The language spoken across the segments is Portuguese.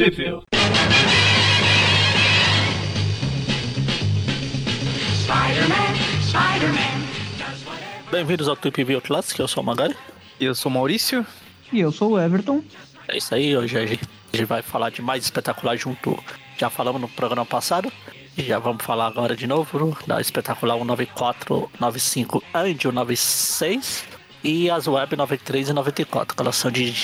Sheffield. Bem-vindos ao Trip View Classic, eu sou o Magari. E eu sou o Maurício. E eu sou o Everton. É isso aí, hoje a gente, a gente vai falar de mais espetacular junto. Já falamos no programa passado. E já vamos falar agora de novo da espetacular 194, 95 and 96 e as web 93 e 94, que elas são de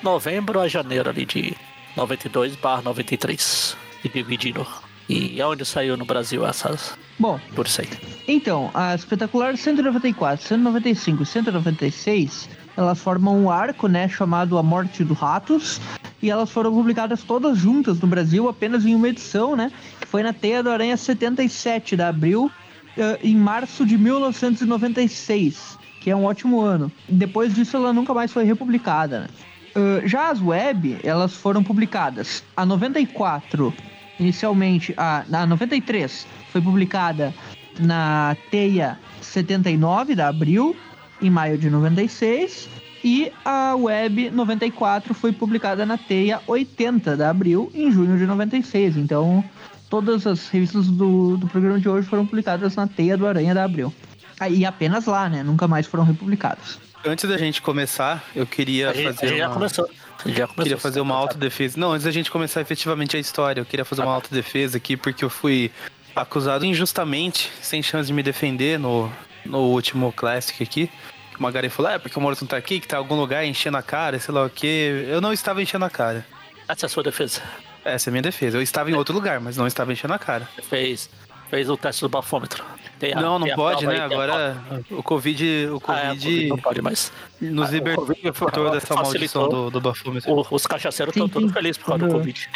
novembro a janeiro ali de 92 barra 93 e dividindo. E aonde saiu no Brasil essas? Bom, Por isso aí. então, a espetacular 194, 195 e 196, elas formam um arco, né, chamado A Morte do Ratos, e elas foram publicadas todas juntas no Brasil, apenas em uma edição, né, que foi na Teia do Aranha 77 de abril, eh, em março de 1996, que é um ótimo ano. Depois disso, ela nunca mais foi republicada, né. Uh, já as web, elas foram publicadas. A 94, inicialmente, a, a 93 foi publicada na Teia 79 da Abril, em maio de 96. E a Web 94 foi publicada na Teia 80 da Abril, em junho de 96. Então, todas as revistas do, do programa de hoje foram publicadas na Teia do Aranha da Abril. Ah, E apenas lá, né? Nunca mais foram republicadas. Antes da gente começar, eu queria A fazer gente já uma... começou. A gente já começou. Queria fazer uma autodefesa. Não, antes da gente começar efetivamente a história, eu queria fazer uma autodefesa aqui, porque eu fui acusado injustamente, sem chance de me defender no, no último Classic aqui. O Magari falou, é porque o Morton tá aqui, que tá em algum lugar enchendo a cara, sei lá o quê. Eu não estava enchendo a cara. Essa é a sua defesa. Essa é a minha defesa. Eu estava em outro lugar, mas não estava enchendo a cara. Fez, fez o teste do bafômetro. Tem a- não, não pode, né? Agora o Covid, o prova. Ah, é, COVID não pode mais. nos Ah, o libertou Covid dessa maldição do, do bafômetro. O- os cachaceiros estão todos felizes por causa do. Covid.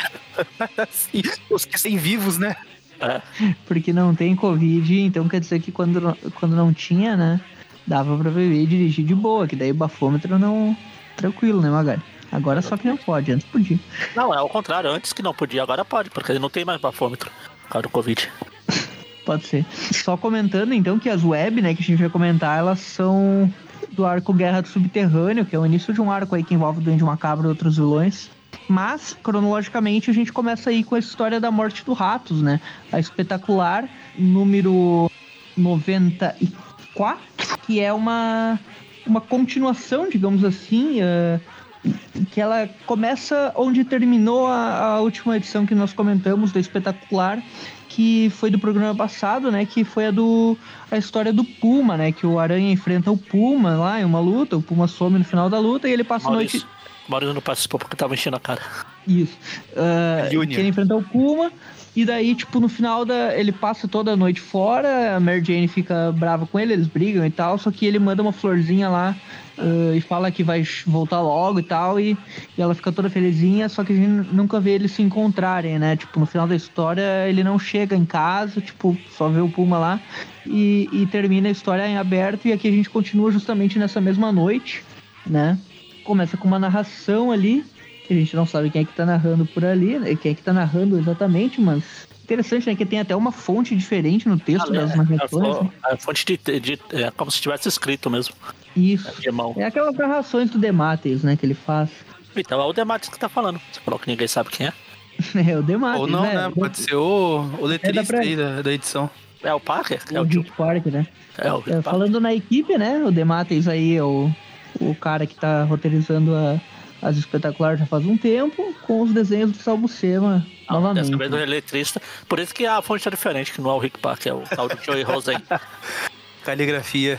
Sim, os que têm vivos, né? É, Porque não tem Covid, então quer dizer que quando, não- quando não tinha, né? Dava pra beber e dirigir de boa, que daí o bafômetro não. Tranquilo, né, Magari? Agora só que não pode, antes podia. Não, é ao contrário. Antes que não podia, agora pode, porque não tem mais bafômetro causa do Covid. Pode ser. Só comentando então que as web, né, que a gente vai comentar, elas são do arco Guerra do Subterrâneo, que é o início de um arco aí que envolve o Duende Macabro e outros vilões. Mas, cronologicamente, a gente começa aí com a história da morte do Ratos, né? A espetacular número 94, que é uma, uma continuação, digamos assim, eh, que ela começa onde terminou a, a última edição que nós comentamos da espetacular, que foi do programa passado, né? Que foi a do a história do Puma, né? Que o Aranha enfrenta o Puma lá em uma luta, o Puma some no final da luta e ele passa a noite. Maurício, Maurício não participou porque tava enchendo a cara. Isso. Junior. que ele enfrenta o Puma. E daí, tipo, no final da. Ele passa toda a noite fora, a Mary Jane fica brava com ele, eles brigam e tal, só que ele manda uma florzinha lá ah, e fala que vai voltar logo e tal, e, e ela fica toda felizinha, só que a gente nunca vê eles se encontrarem, né? Tipo, no final da história ele não chega em casa, tipo, só vê o Puma lá e, e termina a história em aberto, e aqui a gente continua justamente nessa mesma noite, né? Começa com uma narração ali, que a gente não sabe quem é que tá narrando por ali, né? Quem é que tá narrando exatamente, mas interessante, né? Que tem até uma fonte diferente no texto das é, narrações. a, né? a fonte de, de- é como se tivesse escrito mesmo. Isso. Mão. É aquelas narrações do Demates, né? Que ele faz. Então é o Dematis que tá falando. Você falou que ninguém sabe quem é. É o Demates, Ou não, né? né? Pode ser o, o letrista pra- aí da, da edição. É o Parker? É o o tio. Dick Parker, né? É o É, Parker. falando na equipe, né? O Demates aí é o, o cara que tá roteirizando a- as espetaculares já faz um tempo, com os desenhos do Salbucema Não, novamente. Dessa vez do letrista. Por isso que a fonte tá diferente, que não é o Rick Parker, é o tal de Joey Rosen. Caligrafia.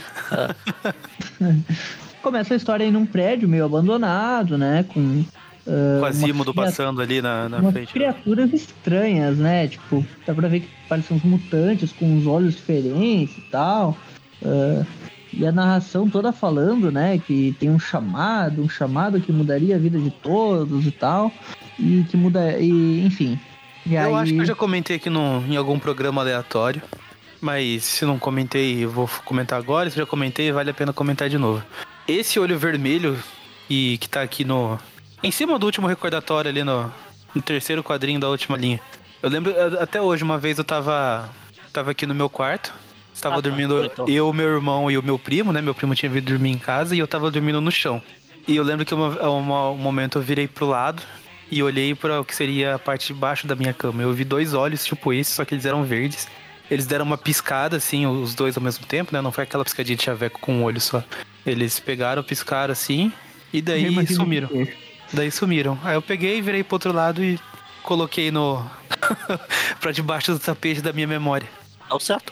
Começa a história em um prédio meio abandonado, né? Com. ah, Com a umas Zímodo criaturas- passando ali na, na umas frente. criaturas estranhas, né? Tipo, dá pra ver que parecem uns mutantes com uns olhos diferentes e tal. Ah, e a narração toda falando, né? Que tem um chamado, um chamado que mudaria a vida de todos e tal. E que muda. E, enfim. E Eu aí, acho que eu já comentei aqui no, em algum programa aleatório. Mas se não comentei, vou comentar agora. Se já comentei, vale a pena comentar de novo. Esse olho vermelho e que tá aqui no. Em cima do último recordatório ali no, no terceiro quadrinho da última linha. Eu lembro até hoje, uma vez eu tava. Tava aqui no meu quarto. Estava Ah, tá, dormindo então. eu, meu irmão e o meu primo, né? Meu primo tinha vindo dormir em casa e eu tava dormindo no chão. E eu lembro que uma, uma- um momento eu virei pro lado e olhei para o que seria a parte de baixo da minha cama. Eu vi dois olhos tipo esse, só que eles eram verdes. Eles deram uma piscada, assim, os dois ao mesmo tempo, né? Não foi aquela piscadinha de chaveco com um olho só. Eles pegaram, piscaram assim, e daí sumiram. Daí sumiram. Aí eu peguei, virei pro outro lado e coloquei no. pra debaixo do tapete da minha memória. Tá certo.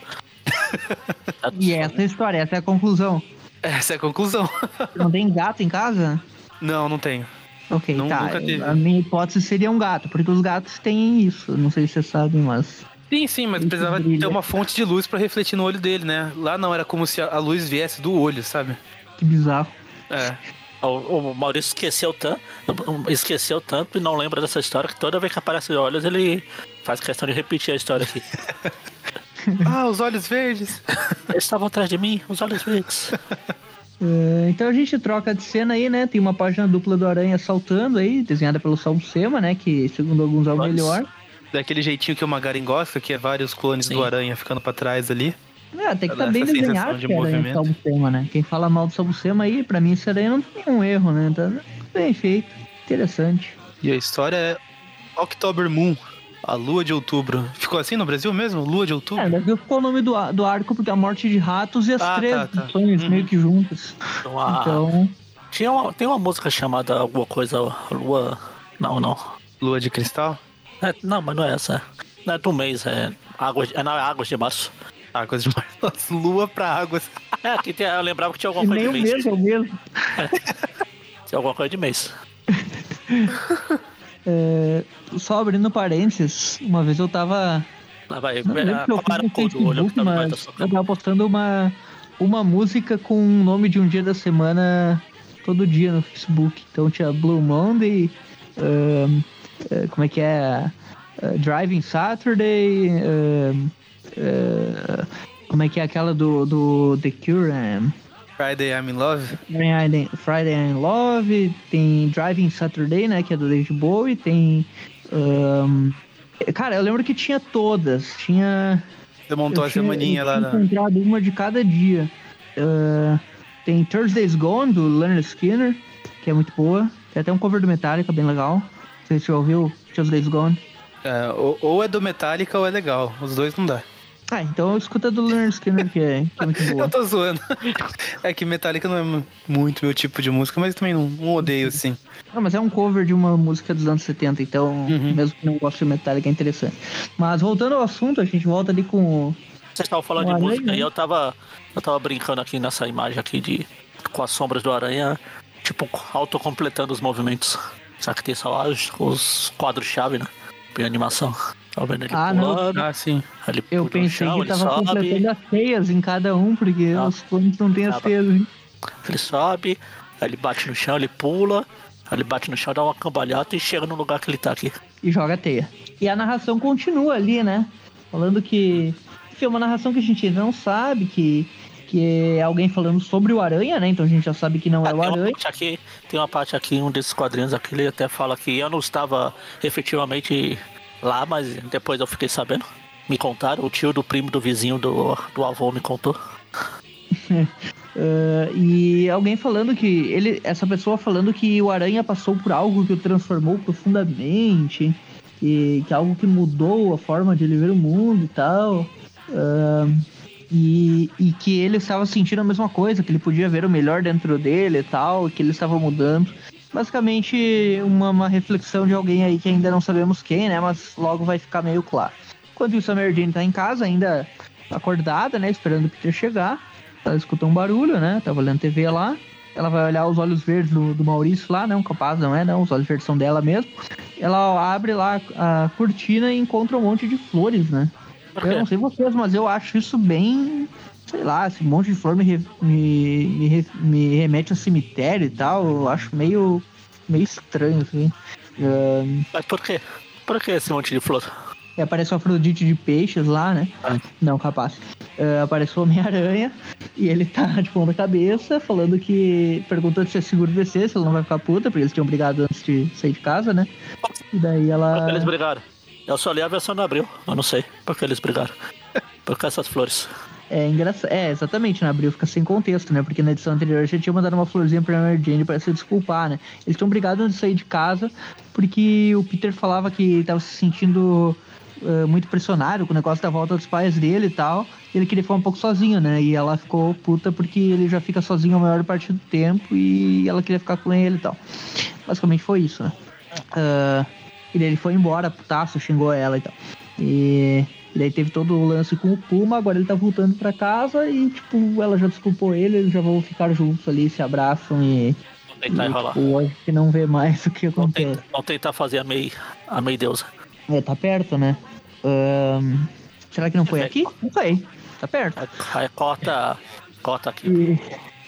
e essa é a história, essa é a conclusão. Essa é a conclusão. Não tem gato em casa? Não, não tenho. Ok, não, tá. A minha hipótese seria um gato, porque os gatos têm isso. Não sei se você sabe, mas. Sim, sim, mas precisava brilha. ter uma fonte de luz para refletir no olho dele, né? Lá não, era como se a luz viesse do olho, sabe? Que bizarro. É. O, o Maurício esqueceu tanto, esqueceu tanto e não lembra dessa história que toda vez que aparece olhos ele faz questão de repetir a história aqui. ah, os olhos verdes. Eles estavam atrás de mim, os olhos verdes. Uh, então a gente troca de cena aí, né? Tem uma página dupla do Aranha saltando aí, desenhada pelo Salmo Sema, né? Que segundo alguns é o melhor daquele jeitinho que o Magarin gosta, que é vários clones Sim. do Aranha ficando para trás ali. É, até que tá bem desenhado de movimento. Salbucema, né? Quem fala mal do Salbucema aí, pra mim isso aí não tem nenhum erro, né? Tá bem feito, interessante. E a história é October Moon, a lua de outubro. Ficou assim no Brasil mesmo? Lua de outubro? É, no Brasil ficou o nome do, do arco porque a morte de ratos e as ah, três tá, tá. sonhos uhum. meio que juntas. Então... então... Tinha uma, tem uma música chamada alguma coisa Lua... Não, não. Lua de Cristal? É, não, mas não é essa. Não é do mês, é águas, é, não, é águas de março. Águas de março. Lua pra águas. É, aqui tem, eu lembrava que tinha alguma coisa de mês. Mesmo, é mesmo. É. Tinha alguma coisa de mês. é, só abrindo parênteses, uma vez eu tava. Ah, vai, não, é, eu, Facebook, olho, mas eu tava postando uma, uma música com o nome de um dia da semana todo dia no Facebook. Então tinha Blue Monday. Um, eh, como é que é? Uh, Driving Saturday. Uh, como é que é aquela do, do The Cure? Um, Friday I'm in Love. Friday, Friday I'm in Love. Tem Driving Saturday, né? Que é do David Bowie. Tem. Um, cara, eu lembro que tinha todas. Tinha. Você montou a semaninha lá, né? encontrado uma de cada dia. Uh, tem Thursday's Gone, do Leonard Skinner, que é muito boa. Tem até um cover do Metallica, bem legal. Você já ouviu Days Gone? É, ou, ou, é do Metallica ou é legal. Os dois não dá. Ah, então escuta do Leonard Skinner, que é, que é muito boa. eu tô zoando. É que Metallica não é muito meu tipo de música, mas também não, não odeio, assim. Não, mas é um cover de uma música dos anos 70, então, uhum. mesmo que não goste de Metallica, é interessante. Mas voltando ao assunto, a gente volta ali com. Vocês estavam falando de música né? e eu tava, eu tava brincando aqui nessa imagem aqui de com as sombras do aranha, tipo, autocompletando os movimentos. Só que tem só os, os quadros-chave, né? Tem animação. Tá vendo ele ah, pulando, não. Ah, sim. Ele Eu pensei chão, que tava completando as teias em cada um, porque ah, os clones não tem as teias. Hein? Ele sobe, aí ele bate no chão, ele pula, aí ele bate no chão, dá uma cambalhota e chega no lugar que ele tá aqui. E joga a teia. E a narração continua ali, né? Falando que. Que é uma narração que a gente não sabe, que que é alguém falando sobre o Aranha, né? Então a gente já sabe que não é o Aranha. Aqui, tem uma parte aqui, um desses quadrinhos aqui, ele até fala que eu não estava efetivamente lá, mas depois eu fiquei sabendo. Me contaram, o tio do primo do vizinho do, do avô me contou. uh, e alguém falando que ele, essa pessoa falando que o Aranha passou por algo que o transformou profundamente, que, que é algo que mudou a forma de ele ver o mundo e tal. Uh, e, e que ele estava sentindo a mesma coisa, que ele podia ver o melhor dentro dele e tal, que ele estava mudando. Basicamente, uma, uma reflexão de alguém aí que ainda não sabemos quem, né? Mas logo vai ficar meio claro. Enquanto isso, a Mary Jane tá em casa, ainda acordada, né? Esperando o Peter chegar. Ela escuta um barulho, né? Tá olhando TV lá. Ela vai olhar os olhos verdes do, do Maurício lá, não, capaz, não é, não. Os olhos verdes são dela mesmo. Ela abre lá a cortina e encontra um monte de flores, né? Eu não sei vocês, mas eu acho isso bem. Sei lá, esse monte de flor me, me, me, me remete a cemitério e tal. Eu acho meio. meio estranho, assim. Um... Mas por quê? Por que esse monte de flor? E aparece o Afrodite de peixes lá, né? Ah. Não, capaz. Uh, aparece o Homem-Aranha e ele tá de ponta cabeça, falando que. perguntando se é seguro descer, se ela não vai ficar puta, porque eles tinham brigado antes de sair de casa, né? E daí ela. Eles brigaram? Eu só li a versão do Abril, eu não sei porque eles brigaram. Por que essas flores? É engraçado. É, exatamente, na Abril fica sem contexto, né? Porque na edição anterior já tinha mandado uma florzinha pra Mary Jane pra se desculpar, né? Eles estão brigados de sair de casa porque o Peter falava que tava se sentindo uh, muito pressionado com o negócio da volta dos pais dele e tal. E ele queria ficar um pouco sozinho, né? E ela ficou puta porque ele já fica sozinho a maior parte do tempo e ela queria ficar com ele e tal. Basicamente foi isso, né? Uh, e daí ele foi embora, putaço, xingou ela e tal. E e daí teve todo o lance com o Puma, agora ele tá voltando para casa e, tipo, ela já desculpou ele, eles já vão ficar juntos ali, se abraçam e. Vou tentar e, enrolar. Tipo, hoje que não vê mais o que acontece. tentar, vou tentar fazer a Mei, a Mei Deusa. É, tá perto, né? Será que não foi aqui? Não sei. Tá perto. Aí, corta, corta aqui E,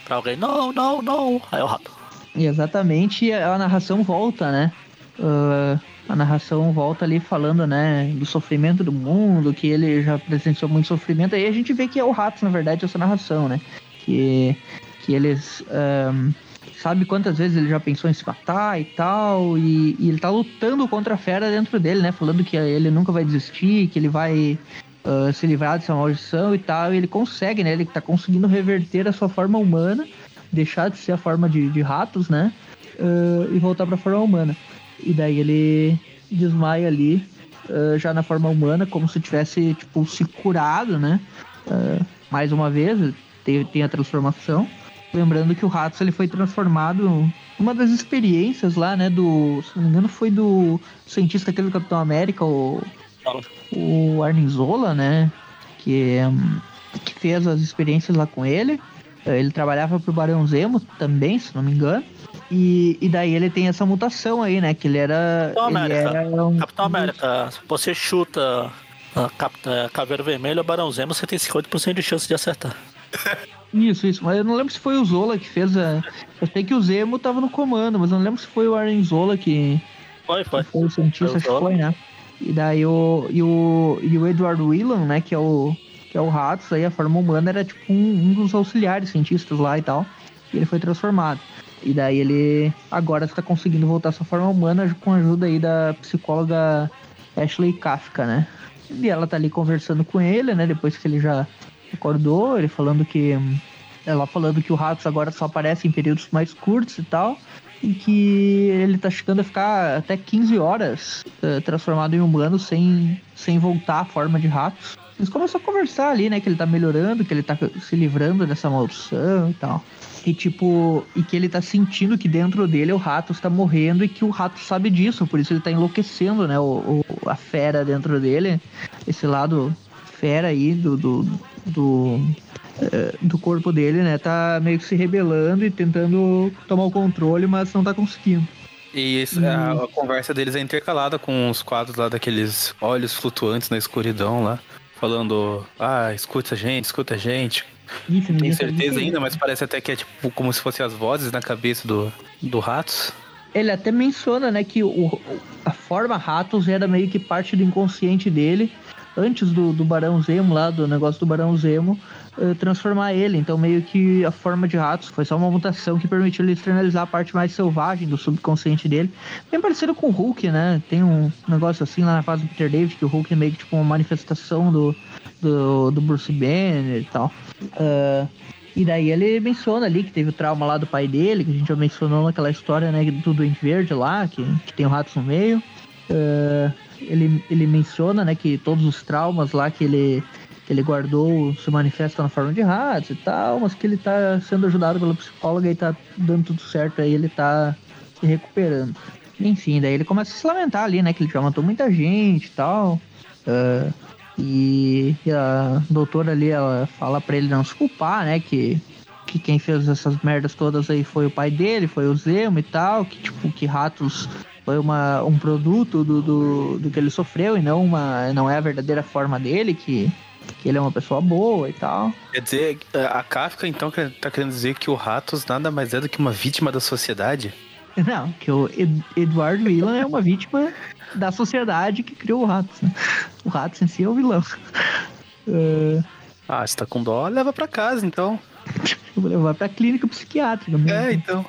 pra alguém. Não, não, não. Aí é o rato. e exatamente a narração volta, né? Ah, a narração volta ali falando, né, do sofrimento do mundo, que ele já presenciou muito sofrimento. Aí a gente vê que é o Ratos, na verdade, essa narração, né? Que, que eles. ahn, sabe quantas vezes ele já pensou em se matar e tal, e, e ele tá lutando contra a fera dentro dele, né? Falando que ele nunca vai desistir, que ele vai ah, se livrar dessa maldição e tal, e ele consegue, né? Ele tá conseguindo reverter a sua forma humana, deixar de ser a forma de, de ratos, né? Ah, e voltar pra forma humana. E daí ele desmaia ali, ah, já na forma humana, como se tivesse, tipo, se curado, né? Ah, mais uma vez, tem, tem a transformação. Lembrando que o Ratos ele foi transformado uma das experiências lá, né? Do. Se não me engano, foi do cientista aquele do Capitão América, o, o Arnizola, né? Que, que fez as experiências lá com ele. Eh, Ele trabalhava pro Barão Zemo também, se não me engano. E, e daí ele tem essa mutação aí, né? Que ele era. Capitão América. era um, Capitão América, você chuta a Capitã Caveira Vermelha ou Barão Zemo, você tem 50% de chance de acertar. Isso, isso. Mas eu não lembro se foi o Zola que fez a. Eu sei que o Zemo tava no comando, mas eu não lembro se foi o Arnizola que, Foi, foi. Foi o cientista, acho que Zola. foi, né? E daí o. E o, e o Edward Whelan, né? Que é o. Que é o Ratos, aí a forma humana era tipo um, um dos auxiliares cientistas lá e tal. E ele foi transformado. E daí ele agora está conseguindo voltar à sua forma humana com a ajuda aí da psicóloga Ashley Kafka, né? E ela tá ali conversando com ele, né? Depois que ele já acordou, ele falando que. Ela falando que o Ratos agora só aparece em períodos mais curtos e tal. E que ele tá chegando a ficar até 15 horas eh, transformado em humano sem, sem voltar à forma de ratos. Eles começam a conversar ali, né? Que ele tá melhorando, que ele tá se livrando dessa maldição e tal. E tipo, e que ele tá sentindo que dentro dele o rato está morrendo e que o rato sabe disso, por isso ele tá enlouquecendo, né? O, o- a fera dentro dele, esse lado fera aí do, do, do, eh, do corpo dele, né? Tá meio que se rebelando e tentando tomar o controle, mas não tá conseguindo. E isso- a, a conversa deles é intercalada com os quadros lá daqueles olhos flutuantes na escuridão lá. Falando, ah, escuta a gente, escuta a gente. Tem certeza ainda, mas parece até que é tipo como se fossem as vozes na cabeça do, do Ratos. Ele até menciona, né, que o, o- a forma Ratos era meio que parte do inconsciente dele, antes do, do Barão Zemo lá, do negócio do Barão Zemo, eh, transformar ele. Então meio que a forma de Ratos foi só uma mutação que permitiu ele externalizar a parte mais selvagem do subconsciente dele. Bem parecido com o Hulk, né? Tem um negócio assim lá na fase do Peter David, que o Hulk é meio que tipo uma manifestação do, do, do Bruce Banner e tal. Ah, e daí ele menciona ali que teve o trauma lá do pai dele, que a gente já mencionou naquela história, né, do Duende Verde lá, que, que tem o Ratos no meio. Ah, ele, ele menciona, né, que todos os traumas lá que ele, que ele guardou se manifestam na forma de ratos e tal, mas que ele tá sendo ajudado pela psicóloga e tá dando tudo certo aí, ele tá se recuperando. Enfim, daí ele começa a se lamentar ali, né, que ele já matou muita gente e tal. Ah, e, a doutora ali, ela fala pra ele não se culpar, né? Que, que quem fez essas merdas todas aí foi o pai dele, foi o Zemo e tal. Que, tipo, que Ratos foi uma, um produto do, do, do que ele sofreu e não, uma, não é a verdadeira forma dele, que, que ele é uma pessoa boa e tal. Quer dizer, a Kafka então tá querendo dizer que o Ratos nada mais é do que uma vítima da sociedade? Não, que o Ed- Edward Whelan é uma vítima da sociedade que criou o Ratos, né? O Ratos em si é o vilão. Ah, Ah, se tá com dó, leva pra casa então. eu vou levar pra clínica psiquiátrica mesmo. É, então.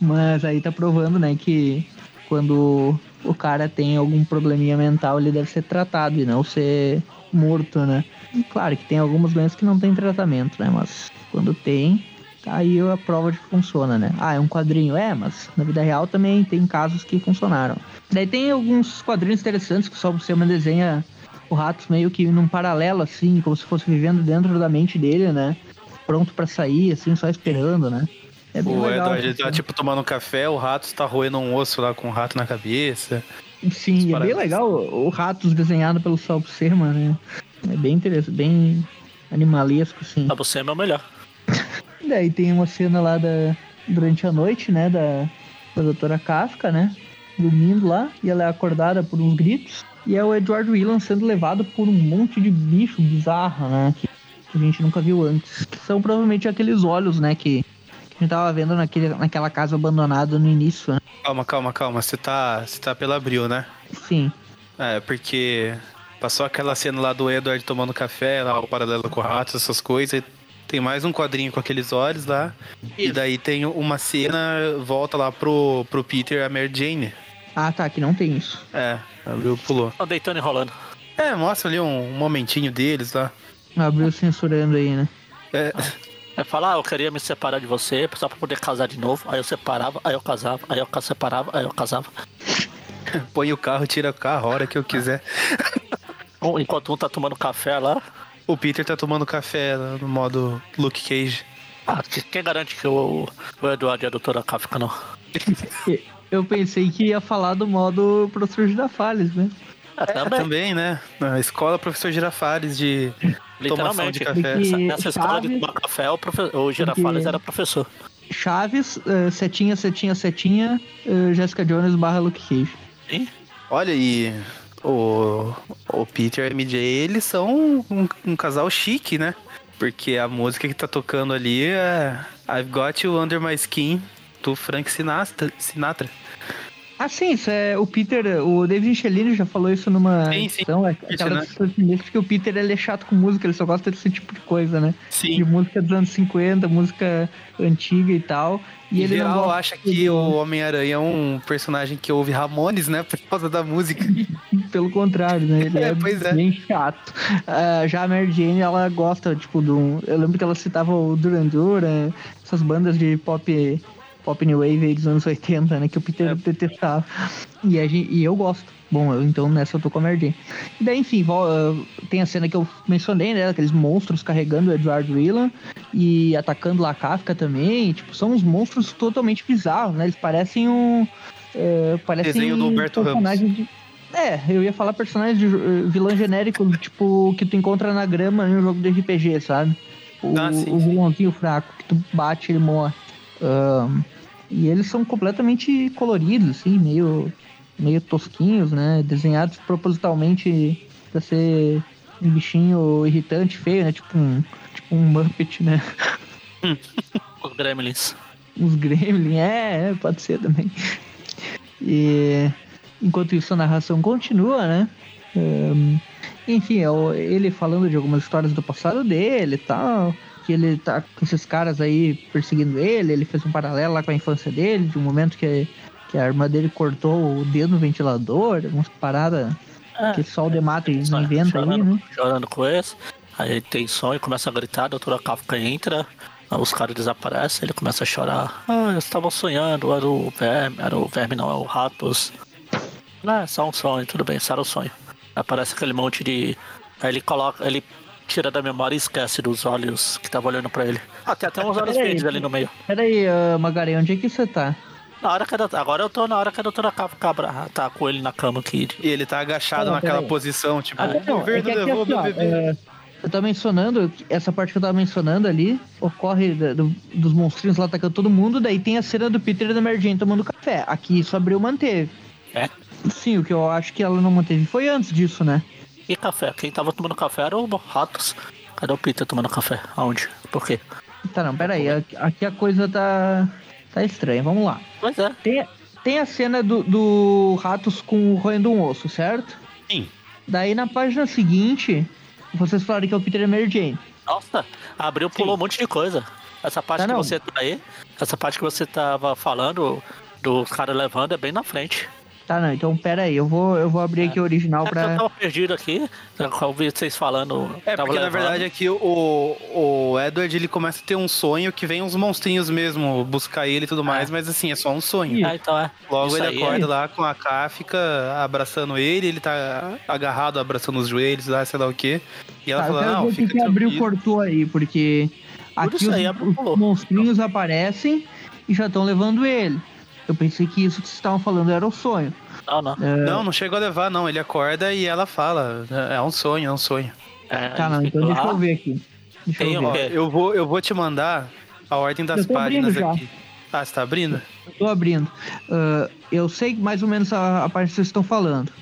Mas aí tá provando, né, que, quando o cara tem algum probleminha mental, ele deve ser tratado e não ser morto, né? Claro que tem algumas doenças que não tem tratamento, né? Mas quando tem, aí a prova de que funciona, né? Ah, é um quadrinho, é, mas na vida real também tem casos que funcionaram. Daí tem alguns quadrinhos interessantes que só você desenha o Ratos meio que num paralelo, assim, como se fosse vivendo dentro da mente dele, né? Pronto para sair, assim, só esperando, né? É bem o legal, Edward assim. tá tipo tomando um café, o Ratos tá roendo um osso lá com o um rato na cabeça. Sim, é bem legal o, o Ratos desenhado pelo Sal Buscema, né? É bem interessante, bem animalesco, assim. Sal Buscema é o melhor. Daí tem uma cena lá da, durante a noite, né, da, da doutora Kafka, né? Dormindo lá, e ela é acordada por uns gritos. E é o Edward Willan sendo levado por um monte de bicho bizarro, né? Que, que a gente nunca viu antes. Que são provavelmente aqueles olhos, né? Que, que a gente tava vendo naquele, naquela casa abandonada no início, né? Calma, calma, calma. Você tá, você tá pela abril, né? Sim. É, porque passou aquela cena lá do Edward tomando café, lá o paralelo com ratos, essas coisas. Tem mais um quadrinho com aqueles olhos lá. Isso. E daí tem uma cena, volta lá pro, pro Peter e a Mary Jane. Ah, tá, que não tem isso. É, abriu, pulou. Ó, deitando e rolando. É, mostra ali um, um momentinho deles lá. Abriu censurando aí, né? É. É falar, ah, eu queria me separar de você, só pra poder casar de novo. Aí eu separava, aí eu casava, aí eu separava, aí eu casava. Põe o carro, tira o carro a hora que eu quiser. Enquanto um tá tomando café lá. O Peter tá tomando café no modo Luke Cage. Ah, quem garante que o, o Eduardo e a doutora Kafka não? Eu pensei que ia falar do modo professor Girafales, né? É, também. também, né? Na escola professor Girafales de tomação de café. Nessa escola de tomar café, o, profe... o Girafales Porque... era professor. Chaves, uh, setinha, setinha, setinha, uh, Jessica Jones barra Luke Cage. Sim. Olha, e o, o Peter e a MJ, eles são um, um, casal chique, né? Porque a música que tá tocando ali é I've Got You Under My Skin, do Frank Sinatra. Sinatra. Ah, sim, isso é o Peter, o David Michelini já falou isso numa sim, edição, é, aquela né? que o Peter ele é chato com música, ele só gosta desse tipo de coisa, né? Sim. De música dos anos 50, música antiga e tal. E em ele geral acha que o Homem-Aranha é um personagem que ouve Ramones, né? Por causa da música. Pelo contrário, né? Ele é, é, bem chato. Uh, já a Mary Jane, ela gosta, tipo, do. Eu lembro que ela citava o Duran Duran, essas bandas de pop pop new wave dos anos 80, né? Que o Peter é. detestava. E, a gente, e eu gosto. Bom, eu, então nessa eu tô com a Merdin. E daí, enfim, tem a cena que eu mencionei, né? Aqueles monstros carregando o Edward Whelan e atacando La Kafka também. Tipo, são uns monstros totalmente bizarros, né? Eles parecem um. É, parecem Desenho do Humberto Ramos. De, é, eu ia falar personagens de uh, vilão genérico, tipo, que tu encontra na grama em um jogo de RPG, sabe? O, ah, sim, o vilãozinho fraco, que tu bate e ele morre. Um, e eles são completamente coloridos, assim, meio, meio tosquinhos, né? Desenhados propositalmente para ser um bichinho irritante, feio, né? Tipo um, tipo um Muppet, né? Os Gremlins. Os Gremlins, é, é, pode ser também. E enquanto isso a narração continua, né? Um, enfim, é ele falando de algumas histórias do passado dele e tal que ele tá com esses caras aí perseguindo ele, ele fez um paralelo lá com a infância dele, de um momento que, que a irmã dele cortou o dedo no ventilador, umas paradas é, que só o Dematri não inventa chorando, aí, né? Chorando com esse, aí ele tem sonho, começa a gritar, a doutora Kafka entra, os caras desaparecem, ele começa a chorar. Ah, eu estava sonhando, era o verme, era o verme não, é o ratos. Não, é só um sonho, tudo bem, era o sonho. Aparece aquele monte de. Aí ele coloca, ele tira da memória e esquece dos olhos que tava olhando pra ele. Ah, tem até uns olhos verdes ali no meio. Peraí, uh, Magari, onde é que você tá? Na hora que a, agora eu tô na hora que a doutora Cabra tá com ele na cama aqui. E ele tá agachado ah, naquela posição, tipo, ah, não, o verde é levou aqui, meu bebê. É, eu tô mencionando, essa parte que eu tava mencionando ali, ocorre do, dos monstrinhos lá atacando todo mundo, daí tem a cena do Peter e da Mary Jane tomando café. Aqui isso abriu manteve. É? Sim, o que eu acho que ela não manteve foi antes disso, né? E café? Quem tava tomando café era o Ratos. Cadê o Peter tomando café? Aonde? Por quê? Tá, não, peraí. Aqui a coisa tá, tá estranha. Vamos lá. Pois é. Tem, tem a cena do, do Ratos com roendo um osso, certo? Sim. Daí na página seguinte, vocês falaram que é o Peter e Mary Jane. Nossa, abriu, pulou Sim. um monte de coisa. Essa parte tá, que você tá aí, essa parte que você tava falando do cara levando é bem na frente. Tá, não, então pera aí, eu vou, eu vou abrir aqui o original É porque eu pra. tava perdido aqui, eu ouvi vocês falando. É, tava porque na levando. verdade aqui o, o Edward ele começa a ter um sonho que vem uns monstrinhos mesmo buscar ele e tudo mais, mas assim, é só um sonho. Ah, então é. Logo Isso ele aí acorda é- lá com a Kafka abraçando ele, ele tá agarrado, abraçando os joelhos lá, sei lá o quê. E ela Tá, fala, não, ver o que, fica que abriu tranquilo. cortou aí, porque aqui isso os, aí, os monstrinhos aparecem e já estão levando ele. Eu pensei que isso que vocês estavam falando era o sonho. Não, não. Não, não chegou a levar, não. Ele acorda e ela fala, é um sonho, é um sonho. É, Tá, não, então fica deixa lá. eu ver aqui. Deixa Tem eu um- ver. Ó, É. eu, vou, eu vou te mandar a ordem das Eu tô abrindo páginas já. aqui. Ah, você tá abrindo? Eu tô abrindo. Ah, eu sei mais ou menos a, a parte que vocês estão falando.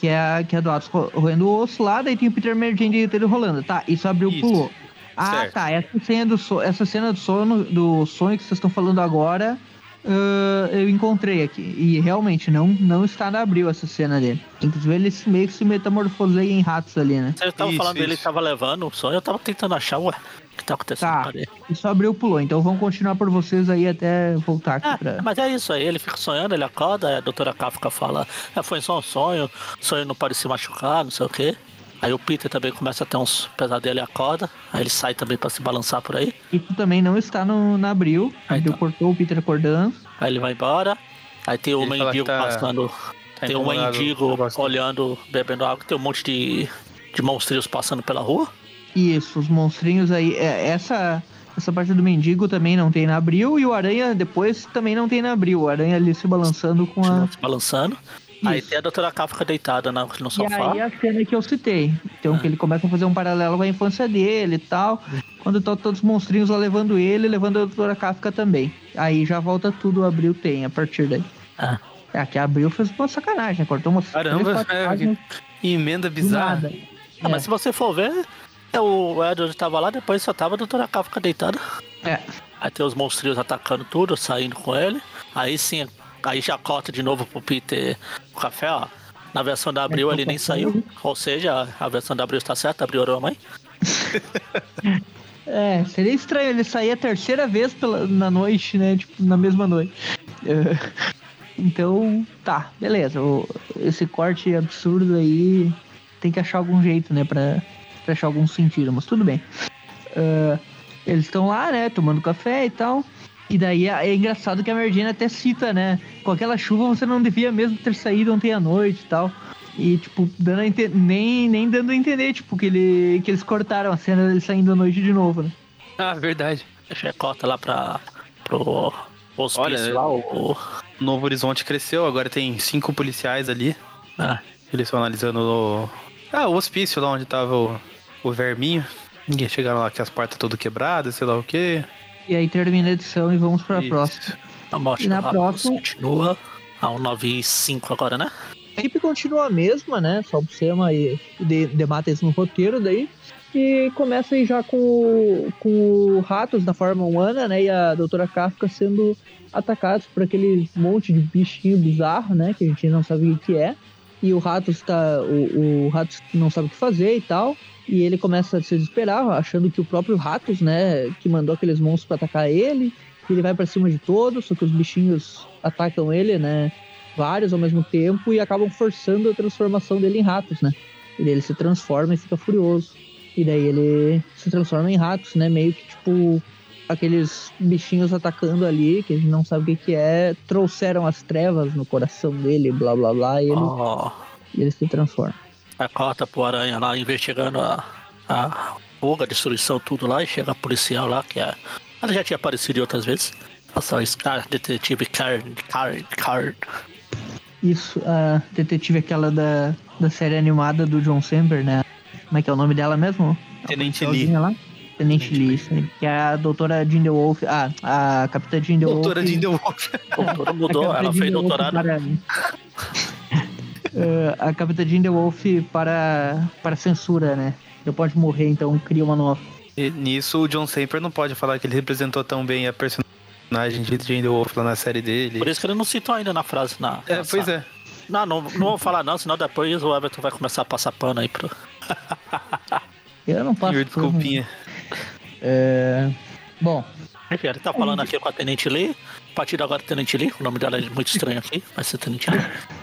Que é, a- que é do Atos ro- roendo o osso lá, daí tem o Peter Mergente dele rolando. Tá, isso abriu, Isso. pulou. Ah, Certo. tá. Essa cena do, so, essa cena do sono, do sonho que vocês estão falando agora, ah, eu encontrei aqui. E realmente não, não está na abril essa cena dele. Inclusive ele meio que se metamorfoseia em ratos ali, né? Vocês estavam Isso, falando dele isso. tava levando um sonho, eu tava tentando achar, ué, o que tá acontecendo? Tá. Isso abriu, pulou. Então vamos continuar por vocês aí até voltar aqui Ah, pra. mas é isso aí, ele fica sonhando, ele acorda, a doutora Kafka fala, "Ah, foi só um sonho, o sonho não pode se machucar, não sei o quê. Aí o Peter também começa a ter uns pesadelos e acorda, aí ele sai também pra se balançar por aí, Isso também não está no, na abril. Abril então. cortou o Peter acordando. aí ele vai embora, aí tem o mendigo tá- passando, Tá tem um mendigo olhando, bebendo água, tem um monte de, de monstrinhos passando pela rua. Isso, os monstrinhos aí. é, essa, essa parte do mendigo também não tem na abril. E o aranha depois também não tem na abril. O aranha ali se balançando com a. se balançando. Aí tem a doutora Kafka deitada na- no E sofá. aí a cena que eu citei. Então que ele começa a fazer um paralelo com a infância dele e tal. Quando estão todos os monstrinhos lá levando ele, levando a doutora Kafka também. Aí já volta tudo, o abril tem a partir daí. Ah. É, que a abril fez uma sacanagem, né? Cortou umas Caramba, três, é, Emenda bizarra. Ah, mas se você for ver, é o Edward tava lá, depois só tava a doutora Kafka deitada. É. Aí tem os monstrinhos atacando tudo, saindo com ele. Aí sim, aí já corta de novo pro Peter o café, ó. Na versão da Abril É, ele nem saiu. Ou seja, a versão da Abril está certa, Abril orou a mãe. É, seria estranho ele sair a terceira vez pela, na noite, né? Tipo, na mesma noite. Então, tá, beleza. Esse corte absurdo aí tem que achar algum jeito, né? Pra, pra achar algum sentido, mas tudo bem. É, eles estão lá, né? Tomando café e tal. E daí é, é engraçado que a Merdina até cita, né? Com aquela chuva você não devia mesmo ter saído ontem à noite e tal. E, tipo, dando nem, nem dando a entender, tipo, que, ele, que eles cortaram a cena dele saindo à noite de novo, né? Ah, verdade. Já corta lá pra, pro hospício Olha, lá, o... o- Novo Horizonte cresceu, agora tem cinco policiais ali. ah, Eles estão analisando o. Ah, o hospício lá onde tava o, o verminho. Ninguém chegaram lá que as portas todas quebradas, sei lá o quê. E aí termina a edição e vamos pra Isso. próxima. a morte E na próxima- continua. A 195 agora, né? A equipe continua a mesma, né? Só o Buscema e de, demata isso no roteiro daí. E começa aí já com, o- com o Ratos na forma humana, né? E a doutora Kafka sendo atacados por aquele monte de bichinho bizarro, né? Que a gente não sabe o que é. E o Ratos tá. O, o Ratos não sabe o que fazer e tal. E ele começa a se desesperar, achando que o próprio Ratos, né? Que mandou aqueles monstros pra atacar ele. Ele vai pra cima de todos, só que os bichinhos atacam ele, né? Vários ao mesmo tempo e acabam forçando a transformação dele em ratos, né? E ele se transforma e fica furioso. E daí ele se transforma em ratos, né? Meio que tipo aqueles bichinhos atacando ali, que a gente não sabe o que, que é, trouxeram as trevas no coração dele, blá blá blá, e ele, e ele se transforma. a corta pro Aranha lá investigando a, a fuga, a destruição, tudo lá, e chega a policial lá, que é. Ela já tinha aparecido outras vezes. Essa Scar, detetive Card, Card, Card. Isso, a detetive aquela da, da série animada do John Semper, né? Como é que é o nome dela mesmo? Tenente Lee. lá? Tenente aí. Que é a doutora Jean DeWolf. Ah, a capitã Jean DeWolf. Doutora de Wolf. Doutora mudou, A ela fez doutorado. Para... Eh, a capitã Jean DeWolf para, para censura, né? Não pode morrer, então cria uma nova. E nisso o John Semper não pode falar que ele representou tão bem a personagem de Jane Wolf lá na série dele. Por isso que ele não citou ainda na frase. Na, É, pois é. Não, não, não vou falar não, senão depois o Everton vai começar a passar pano aí pro. Eu não posso. Senhor, desculpinha. É, Bom, Enfim, ele tá falando aqui com a Tenente Lee. A partir de agora, Tenente Lee. O nome dela é muito estranho aqui. Vai ser Tenente Lee.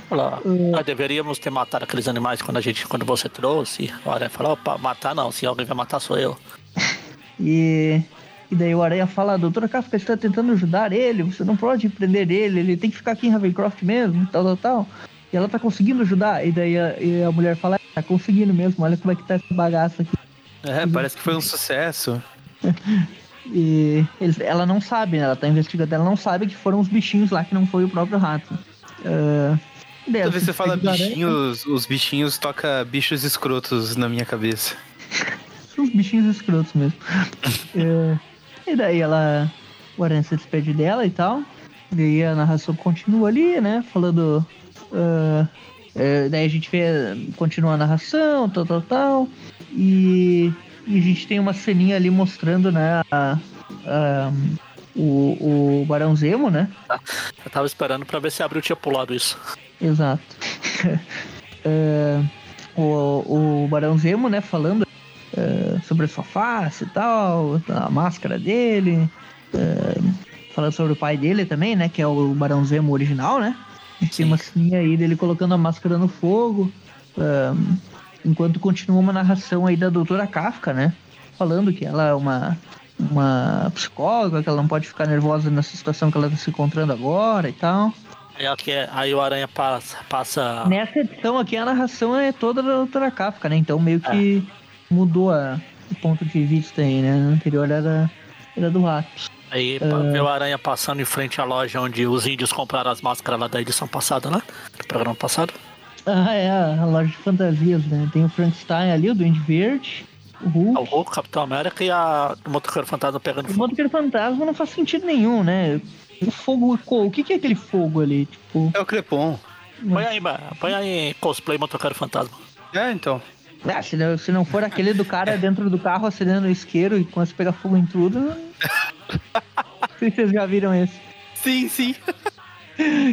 Fala, nós deveríamos ter matado aqueles animais quando, a gente, quando você trouxe. O Aranha fala, opa, matar não. Se alguém vai matar, sou eu. E, e daí o Aranha fala, doutora Kafka está tentando ajudar ele, você não pode prender ele, ele tem que ficar aqui em Ravencroft mesmo, tal, tal, tal. E ela tá conseguindo ajudar. E daí a, e a mulher fala, tá conseguindo mesmo, olha como é que tá essa bagaça aqui. É, parece que foi um sucesso. E eles- ela não sabe, né? Ela tá investigando, ela não sabe que foram os bichinhos lá que não foi o próprio rato. Daí ela Toda vez que você fala bichinhos, os bichinhos toca bichos escrotos na minha cabeça. São os bichinhos escrotos mesmo. É, e daí ela. O Aranha se despede dela e tal. E daí a narração continua ali, né? Falando. é, daí a gente vê. Continua a narração, tal, tal, tal. E, e a gente tem uma ceninha ali mostrando, né? A, a- o, o Barão Zemo, né? Eu tava esperando pra ver se abriu tinha pulado isso. Exato. É, o, o Barão Zemo, né, falando é, sobre a sua face e tal, a máscara dele, é, falando sobre o pai dele também, né, que é o Barão Zemo original, né? Tem uma ceninha aí dele colocando a máscara no fogo, enquanto continua uma narração aí da doutora Kafka, né? Falando que ela é uma, uma psicóloga, que ela não pode ficar nervosa nessa situação que ela está se encontrando agora e tal. É- aí o Aranha passa. passa Nessa edição aqui a narração é toda da doutora Kafka, né? Então meio que mudou a- o ponto de vista aí, né? No anterior era, era do rato. aí vê o Aranha passando em frente à loja onde os índios compraram as máscaras lá da edição passada, né? Do programa passado. Ah, é, a loja de fantasias, né? Tem o Frankenstein ali, o Duende Verde, o O Hulk. Hulk, Capitão América e a o Motoqueiro Fantasma pegando O fogo. Motoqueiro Fantasma não faz sentido nenhum, né? O fogo, o que que é aquele fogo ali? Tipo, É o Crepom. Põe aí. Põe aí cosplay Motoqueiro Fantasma. É, então. ah, se, não, se não for aquele do cara dentro do carro acendendo o isqueiro e começa a pegar fogo em tudo. Não sei se vocês já viram esse. Sim, sim.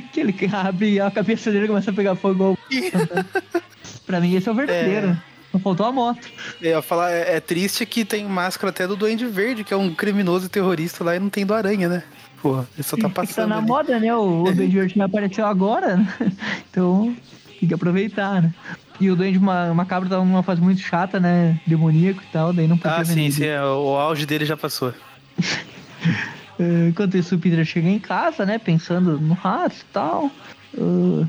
Aquele que abre a cabeça dele começa a pegar fogo. pra mim, esse é o verdadeiro. É. Não faltou a moto. Eu ia falar, é, é triste que tem máscara até do Duende Verde, que é um criminoso terrorista lá e não tem do Aranha, né? Porra, ele só tá tá passando. na ali. moda, né? O, o Duende Verde me apareceu agora, né? Então, tem que aproveitar, né? E o Duende Ma- Macabro tava numa fase muito chata, né? Demoníaco e tal, daí não podia Ah, sim, sim. é, O auge dele já passou. Eh, Enquanto isso, o Peter chega em casa, né? Pensando no rato e tal. Eh,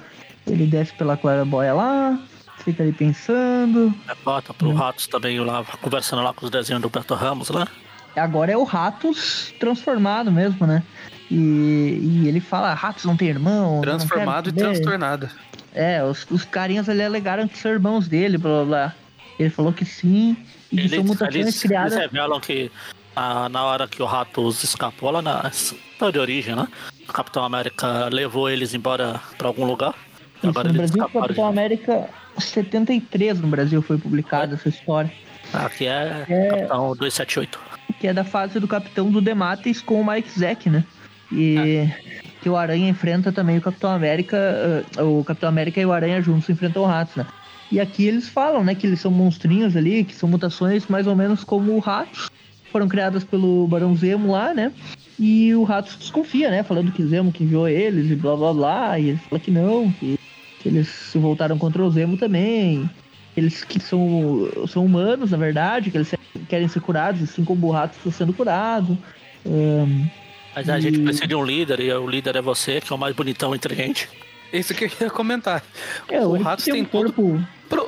ele desce pela claraboia lá, fica ali pensando. Bota pro Ratos também lá, conversando lá com os desenhos do Beto Ramos lá. Agora é o Ratos transformado mesmo, né? E, e ele fala, Ratos não tem irmão. Transformado e quero saber." transtornado. É, os, os carinhas ali alegaram que são irmãos dele, blá blá blá. Ele falou que sim, e que Eles, são mutações eles, criadas. eles revelam que ah, na hora que o Ratos escapou lá na história de origem, né? O Capitão América levou eles embora pra algum lugar. Isso, agora no Brasil. Capitão de- América 73 no Brasil foi publicada essa história. Aqui é, É. Capitão 278. Que é da fase do Capitão do Demates com o Mike Zack, né? E que o Aranha enfrenta também o Capitão América. eh, o Capitão América e o Aranha juntos enfrentam o Ratos, né? E aqui eles falam, né, que eles são monstrinhos ali, que são mutações mais ou menos como ratos. Foram criadas pelo Barão Zemo lá, né? E o Ratos desconfia, né? Falando que Zemo que enviou eles e blá blá blá. E ele fala que não, que, que eles se voltaram contra o Zemo também. Eles que são, são humanos, na verdade, que eles querem ser curados, assim como o Ratos está sendo curado. Ahn, Mas a gente E- precisa de um líder, e o líder é você, que é o mais bonitão entre a gente. Isso que eu ia comentar. é, o Ratos tem tem um todo, corpo.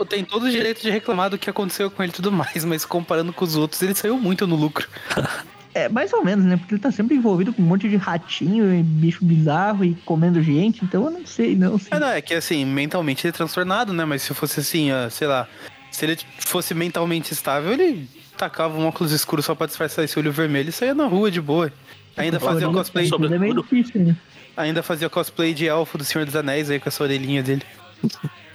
Tem todo o direito de reclamar do que aconteceu com ele e tudo mais, mas comparando com os outros, ele saiu muito no lucro. É, mais ou menos, né? Porque ele tá sempre envolvido com um monte de ratinho e bicho bizarro e comendo gente, então eu não sei, não. Assim. É, não, é que assim, mentalmente ele é transtornado, né? Mas se fosse assim, ah, sei lá, se ele fosse mentalmente estável, ele tacava um óculos escuro só pra disfarçar esse olho vermelho e saía na rua de boa. Ainda fazia o cosplay, sobre- É meio difícil, né? ainda fazia cosplay de elfo do Senhor dos Anéis aí com essa orelhinha dele.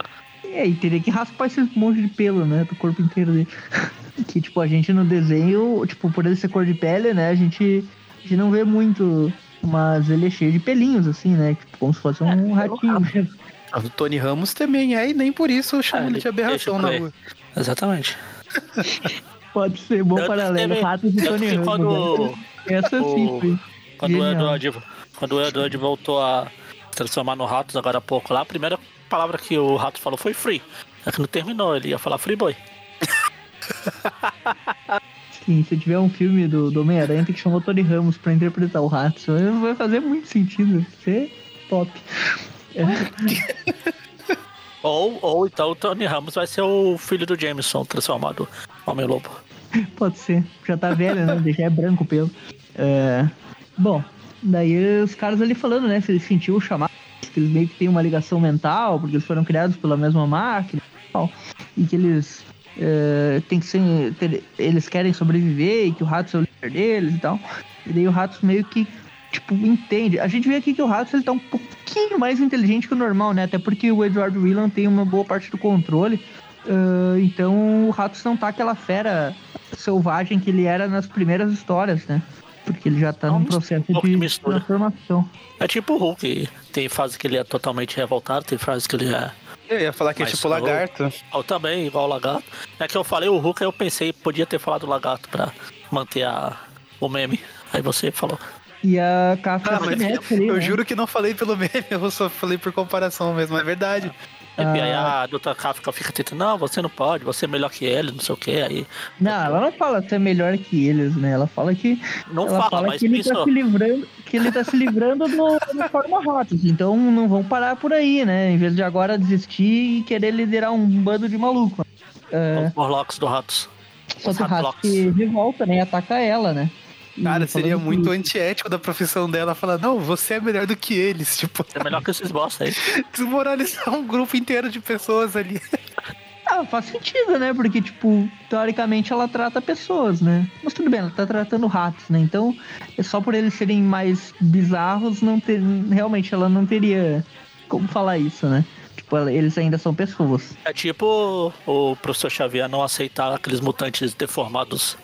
É, e teria que raspar esse monte de pelo, né? Do corpo inteiro dele. que, tipo, a gente no desenho, tipo, por ele ser cor de pele, né? A gente, a gente não vê muito. Mas ele é cheio de pelinhos, assim, né? Tipo, como se fosse um pelo ratinho rabo. mesmo. Ah, O Tony Ramos também é, e nem por isso eu chamo É, ele de aberração na rua. Exatamente. Pode ser bom que paralelo. Ratos e tanto Tony Ramos. quando, né? Essa O- foi. Quando o. Edward, quando o Edward voltou a transformar no Ratos agora há pouco lá, a primeira palavra que o Ratos falou foi free. É que não terminou, ele ia falar free boy. Sim, se tiver um filme do, do Homem-Aranha, tem que chamar o Tony Ramos pra interpretar o Ratos. Vai fazer muito sentido. Ser top. É, Ou, ou então o Tony Ramos vai ser o filho do Jameson transformado em Homem-Lobo. pode ser. Já tá velho, né? Já é branco o pelo. É, Bom, daí os caras ali falando, né? Se eles sentiam o chamado, que eles meio que têm uma ligação mental, porque eles foram criados pela mesma máquina e tal. E que eles é, tem que ser. ter- eles querem sobreviver e que o Ratos é o líder deles e tal. E daí o Ratos meio que, tipo, entende. A gente vê aqui que o Ratos ele tá um pouquinho mais inteligente que o normal, né? Até porque o Edward Whelan tem uma boa parte do controle. Ah, então o Ratos não tá aquela fera selvagem que ele era nas primeiras histórias, né? Porque ele já tá Não, num processo de mistura. transformação. É tipo o Hulk. Tem fase que ele é totalmente revoltado, tem fase que ele é. Eu ia falar que é tipo só- lagarto. Ou também, igual o lagarto. É que eu falei o Hulk, aí eu pensei, podia ter falado o lagarto pra manter a, o meme. Aí você falou. E a Kafka Ah, mas mete ali, eu né? juro que não falei pelo meme, eu só falei por comparação mesmo, é verdade. E aí a doutora Kafka fica tentando, não, você não pode, você é melhor que ele, não sei o que. Aí Não, ela não fala ser melhor que eles, né? Ela fala que. não ela fala, fala mas que ele tá pensou. se livrando, que ele tá se livrando do, do forma ratos. Então não vão parar por aí, né? Em vez de agora desistir e querer liderar um bando de maluco. É, Os Morlocks do Ratos. só que o rato Ratlocks. se revolta, né? E ataca ela, né? Cara, seria muito que- antiético da profissão dela falar, não, você é melhor do que eles. Tipo, É melhor que esses boss aí. desmoralizar um grupo inteiro de pessoas ali. Ah, faz sentido, né? Porque, tipo, teoricamente ela trata pessoas, né? Mas tudo bem, ela tá tratando ratos, né? Então, é só por eles serem mais bizarros, não ter... realmente ela não teria como falar isso, né? Tipo, eles ainda são pessoas. É tipo o professor Xavier não aceitar aqueles mutantes deformados.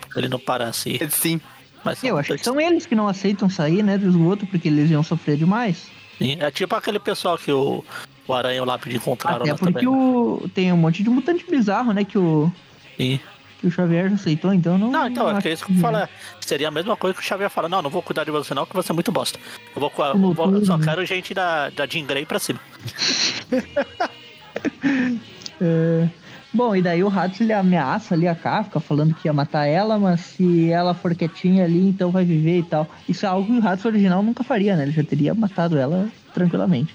Porque ele não parece. Sim. Mas Eu acho que são eles que não aceitam sair, né, do esgoto, porque eles iam sofrer demais. Sim, É tipo aquele pessoal que o, o Aranha e o Lápide encontraram Até lá porque também. o... tem um monte de mutante bizarro, né, que o, Sim. que o Xavier aceitou, então não... Não, então, é acho que é isso que eu falo. é, Seria a mesma coisa que o Xavier fala, não, não vou cuidar de você não, que você é muito bosta. Eu vou, eu vou- eu só Noturno. quero gente da, da Jean Grey pra cima. É, Bom, e daí o Ratos ele ameaça ali a Kafka, falando que ia matar ela, mas se ela for quietinha ali, então vai viver e tal. Isso é algo que o Ratos original nunca faria, né? Ele já teria matado ela tranquilamente.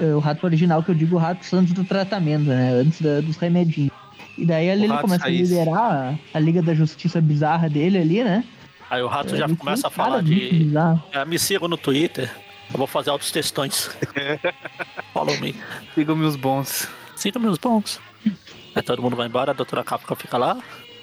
É, O Rato original, que eu digo o Ratos antes do tratamento, né? Antes da- dos remedinhos. E daí ali ele começa raiz. a liderar a, a Liga da Justiça bizarra dele ali, né? Aí o Rato É, já começa a falar de. É, me sigam no Twitter. Eu vou fazer altos textões. Follow me. Sigam meus bons. Siga meus bons. Aí todo mundo vai embora, a doutora Kafka fica lá.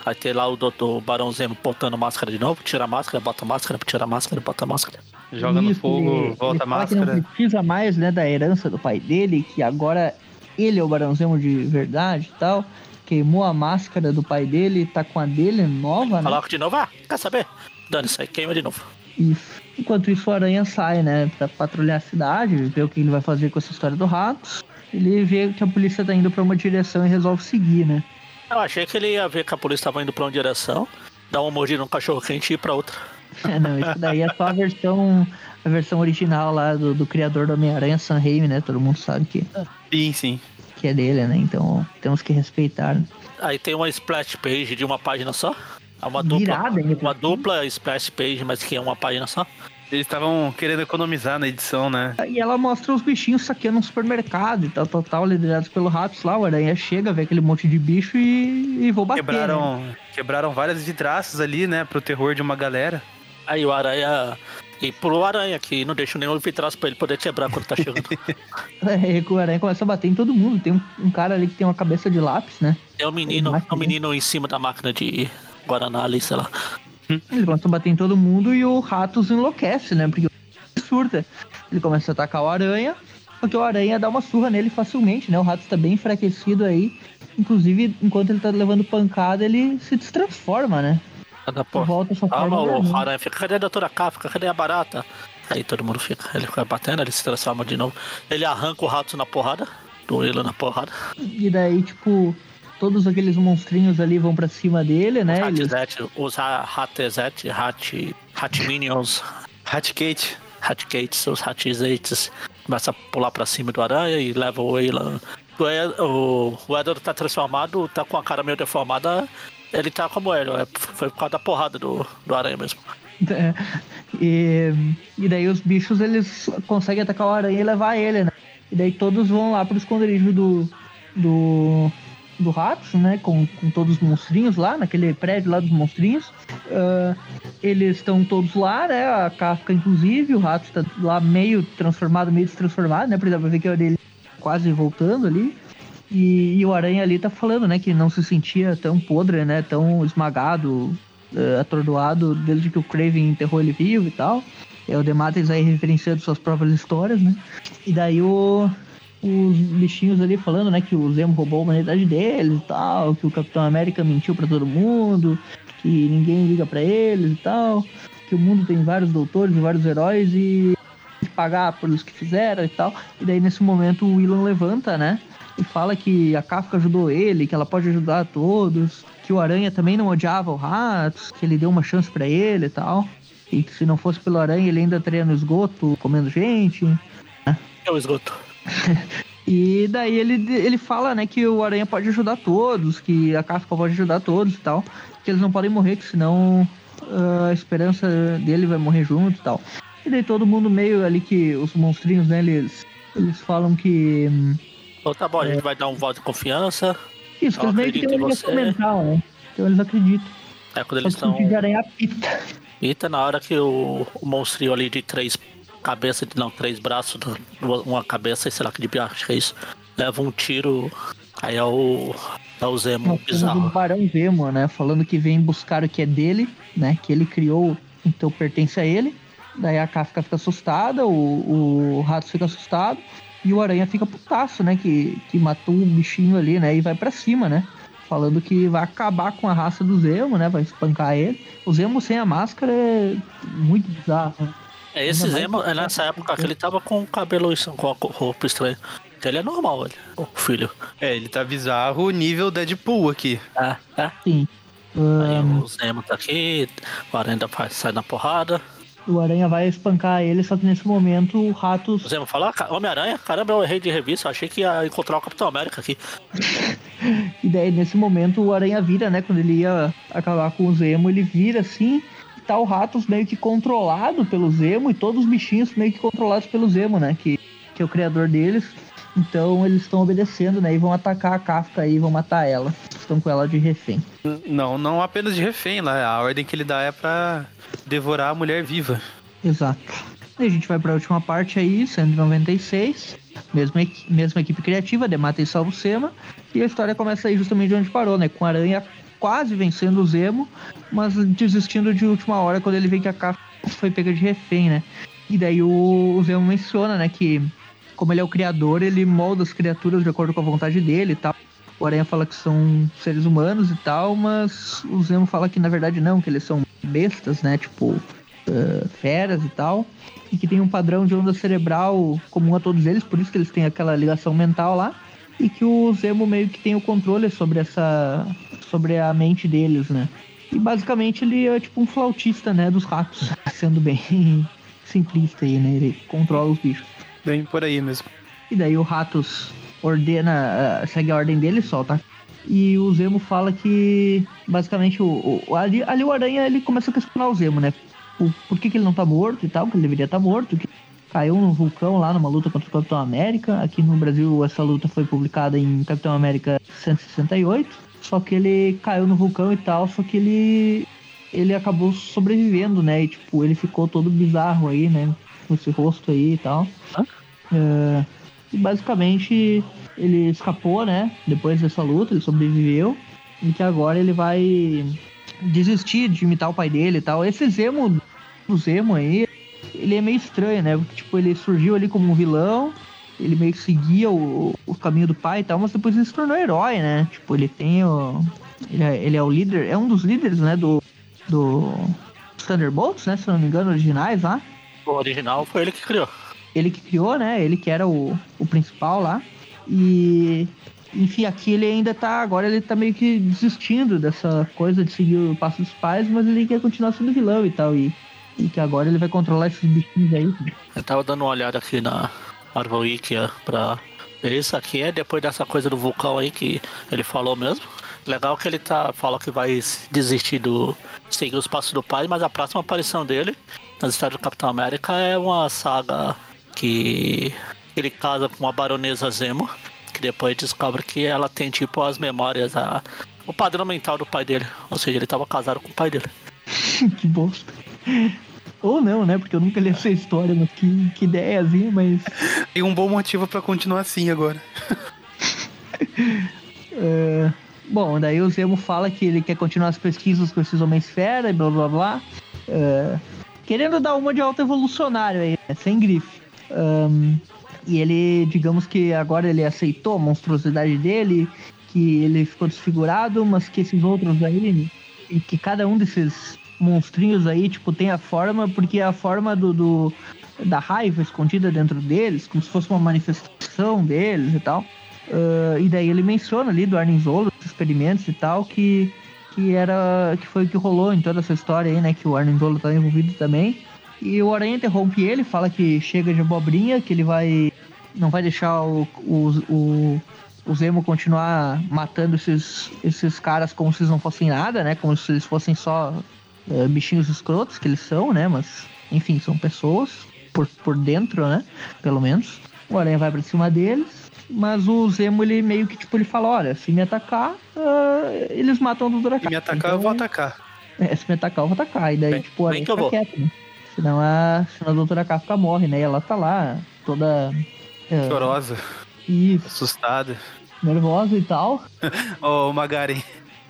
Aí tem lá o doutor Barão Zemo botando máscara de novo, tira a máscara, bota a máscara, tira a máscara, bota a máscara. Joga no Isso, fogo, ele- volta a ele fala que não máscara. precisa mais, né, da herança do pai dele, que agora ele é o Barão Zemo de verdade e tal. Queimou a máscara do pai dele, tá com a dele nova, né? Coloca de novo, ah, quer saber? Dane isso aí, queima de novo. Isso. Enquanto isso, o Aranha sai, né, pra patrulhar a cidade, ver o que ele vai fazer com essa história do Ratos. Ele vê que a polícia tá indo pra uma direção e resolve seguir, né? Eu achei que ele ia ver que a polícia tava indo pra uma direção, dar uma mordida no cachorro quente e ir pra outra. É, não, isso daí é só a versão, a versão original lá do, do criador do Homem-Aranha, Sam Raimi, né? Todo mundo sabe que, Sim, sim. que é dele, né? Então temos que respeitar. né? Aí tem uma splash page de uma página só. É uma dupla, Virada por uma dupla splash page, mas que é uma página só. Eles estavam querendo economizar na edição, né? E ela mostra os bichinhos saqueando um supermercado e tal, tal, tal, liderados pelo Ratos lá. O Aranha chega, vê aquele monte de bicho e, e vou bater. né? Quebraram, quebraram várias vidraças ali, né? Pro terror de uma galera. Aí o aranha. E pro aranha, que não deixa nenhum vitraço pra ele poder quebrar quando tá chegando. É, o Aranha começa a bater em todo mundo. Tem um, um cara ali que tem uma cabeça de lápis, né? É um menino, é um menino em cima da máquina de Guaraná ali, sei lá. Ele começa a bater em todo mundo e o Ratos enlouquece, né? Porque o surta. Ele começa a atacar o Aranha, porque o Aranha dá uma surra nele facilmente, né? O Ratos tá bem enfraquecido aí. Inclusive, enquanto ele tá levando pancada, ele se destransforma, né? Cada porra. Volta Calma, forma. o aranha fica, cadê a doutora Kafka? Cadê a barata? Aí todo mundo fica, ele fica batendo, ele se transforma de novo. Ele arranca o rato na porrada, do ele na porrada. E daí, tipo, todos aqueles monstrinhos ali vão pra cima dele, né? Eles... Ratizete, os Ratezete, Rat. Hat Minions, Hatkate. Hatgates, os Hatzates, começa a pular pra cima do aranha e leva o Ed- o, o Edward tá transformado, tá com a cara meio deformada. Ele tá como ele, é, foi por causa da porrada do, do aranha mesmo. É, e, e daí os bichos eles conseguem atacar o aranha e levar ele, né? E daí todos vão lá pro esconderijo do. do. Do Ratos, né? Com, com todos os monstrinhos lá, naquele prédio lá dos monstrinhos. Ah, eles estão todos lá, né? A Kafka, inclusive, o Ratos tá lá meio transformado, meio destransformado, né? Dá pra ver que a orelha quase voltando ali. E, e o Aranha ali tá falando, né, que não se sentia tão podre, né, tão esmagado, eh, atordoado desde que o Craven enterrou ele vivo e tal. É o Demates aí referenciando suas próprias histórias, né. E daí o, os bichinhos ali falando, né, que o Zemo roubou a humanidade deles e tal, que o Capitão América mentiu pra todo mundo, que ninguém liga pra eles e tal, que o mundo tem vários doutores e vários heróis e pagar pelos que fizeram e tal. E daí nesse momento o Willan levanta, né? E fala que a Kafka ajudou ele, que ela pode ajudar a todos, que o Aranha também não odiava o Ratos, que ele deu uma chance pra ele e tal. E que se não fosse pelo Aranha, ele ainda estaria no esgoto comendo gente. É o esgoto. E daí ele, ele fala, né, que o Aranha pode ajudar todos, que a Kafka pode ajudar todos e tal. Que eles não podem morrer, que senão ah, a esperança dele vai morrer junto e tal. E daí todo mundo meio ali que os monstrinhos, né, eles, eles falam que. Então tá bom, a gente vai dar um voto de confiança. Isso, que eles meio que você. mental, né? Então eles acreditam. É quando eles estão. de aranha apita. Eita, na hora que o, o monstrinho ali de três cabeças, não, três braços, uma cabeça, sei lá que de bicho é isso, leva um tiro. Aí é o. É o Zemo Uma coisa do bizarro. Barão Zemo, né? Falando que vem buscar o que é dele, né? Que ele criou, então pertence a ele. Daí a Kafka fica assustada, o, o Rato fica assustado. E o Aranha fica putaço, né? Que, que matou um bichinho ali, né? E vai pra cima, né? Falando que vai acabar com a raça do Zemo, né? Vai espancar ele. O Zemo sem a máscara é muito bizarro. né? É esse Zemo, é nessa época que ele tava com o cabelo isso, com a roupa estranha. Então ele é normal, ele, o filho. É, ele tá bizarro nível Deadpool aqui. É, é. Sim. Aí o Zemo tá aqui, o Aranha sai na porrada. o Aranha vai espancar ele, só que nesse momento o Ratos O Zemo fala, "Ah, Homem-Aranha, caramba, eu errei de revista, eu achei que ia encontrar o Capitão América aqui. E daí, nesse momento, o Aranha vira, né? Quando ele ia acabar com o Zemo, ele vira assim. E tá o Ratos meio que controlado pelo Zemo e todos os bichinhos meio que controlados pelo Zemo, né? Que, que é o criador deles. Então eles estão obedecendo, né? E vão atacar a Kafka aí, vão matar ela. Estão com ela de refém. Não, não apenas de refém lá. A ordem que ele dá é pra devorar a mulher viva. Exato. E a gente vai pra última parte aí, 196. Mesma, mesma equipe criativa, Demata e Salvo Sema. E a história começa aí justamente de onde parou, né? Com a Aranha quase vencendo o Zemo, mas desistindo de última hora quando ele vê que a Kafka foi pega de refém, né? E daí o, o Zemo menciona, né, que como ele é o criador, ele molda as criaturas de acordo com a vontade dele e tal. O Aranha fala que são seres humanos e tal, mas o Zemo fala que na verdade não, que eles são bestas, né? Tipo, eh, feras e tal. E que tem um padrão de onda cerebral comum a todos eles, por isso que eles têm aquela ligação mental lá. E que o Zemo meio que tem o controle sobre essa. Sobre a mente deles, né? E basicamente ele é tipo um flautista, né? Dos ratos, sendo bem simplista aí, né? Ele controla os bichos. Bem por aí mesmo. E daí o Ratos ordena, ah, segue a ordem dele e solta. E o Zemo fala que basicamente o, o- ali, ali o Aranha ele começa a questionar o Zemo, né? O, por que, que ele não tá morto e tal, que ele deveria estar morto, que caiu no vulcão lá numa luta contra o Capitão América. Aqui no Brasil essa luta foi publicada em Capitão América 168. Só que ele caiu no vulcão e tal, só que ele ele acabou sobrevivendo, né? E tipo, ele ficou todo bizarro aí, né? Com esse rosto aí e tal. É, e basicamente ele escapou, né? Depois dessa luta, ele sobreviveu. E que agora ele vai desistir de imitar o pai dele e tal. Esse Zemo, o Zemo aí, ele é meio estranho, né? Porque, tipo, ele surgiu ali como um vilão. Ele meio que seguia o, o caminho do pai e tal, mas depois ele se tornou herói, né? Tipo, ele tem o. Ele é, ele é o líder, é um dos líderes, né? Do. Do. Thunderbolts, né? Se eu não me engano, originais lá O original foi ele que criou. ele que criou, né? Ele que era o, o principal lá. E enfim, aqui ele ainda tá. Agora ele tá meio que desistindo dessa coisa de seguir o passo dos pais, mas ele quer continuar sendo vilão e tal. E, E que agora ele vai controlar esses bichinhos aí. Eu tava dando uma olhada aqui na Marvel Wiki pra isso aqui é depois dessa coisa do vulcão aí que ele falou mesmo. Legal que ele tá fala que vai desistir do seguir os passos do pai, mas a próxima aparição dele nas histórias do Capitão América é uma saga que ele casa com uma baronesa Zemo, que depois descobre que ela tem tipo as memórias, a, o padrão mental do pai dele. Ou seja, ele tava casado com o pai dele. que bosta. Ou não, né? Porque eu nunca li essa história, mas que, que ideiazinha, mas. Tem um bom motivo para continuar assim agora. é... Bom, daí o Zemo fala que ele quer continuar as pesquisas com esses Homens-Fera e blá blá blá. É... Querendo dar uma de alta evolucionário aí, né? sem grife. Um... E ele, digamos que agora ele aceitou a monstruosidade dele, que ele ficou desfigurado, mas que esses outros aí, e que cada um desses monstrinhos aí, tipo, tem a forma, porque é a forma do, do, da raiva escondida dentro deles, como se fosse uma manifestação deles e tal. Uh, e daí ele menciona ali do Arnim Zola, os experimentos e tal, que, que era que foi o que rolou em toda essa história aí, né? Que o Arnim Zola tá envolvido também. E o Aranha interrompe ele, fala que chega de abobrinha, que ele vai. não vai deixar o, o, o, o Zemo continuar matando esses, esses caras como se eles não fossem nada, né? Como se eles fossem só é, bichinhos escrotos que eles são, né? Mas, enfim, são pessoas por, por dentro, né? Pelo menos. O Aranha vai pra cima deles. Mas o Zemo, ele meio que, tipo, ele fala, olha, se me atacar, uh, eles matam o Duracar. Se me atacar, então, eu vou atacar. É, se me atacar, eu vou atacar. E daí, bem, tipo, o Aranha fica quieto, né? Senão a, senão a Doutora K fica morre, né? E ela tá lá, toda... Uh, Chorosa. Isso. Assustada. Nervosa e tal. Ô, oh, Magari,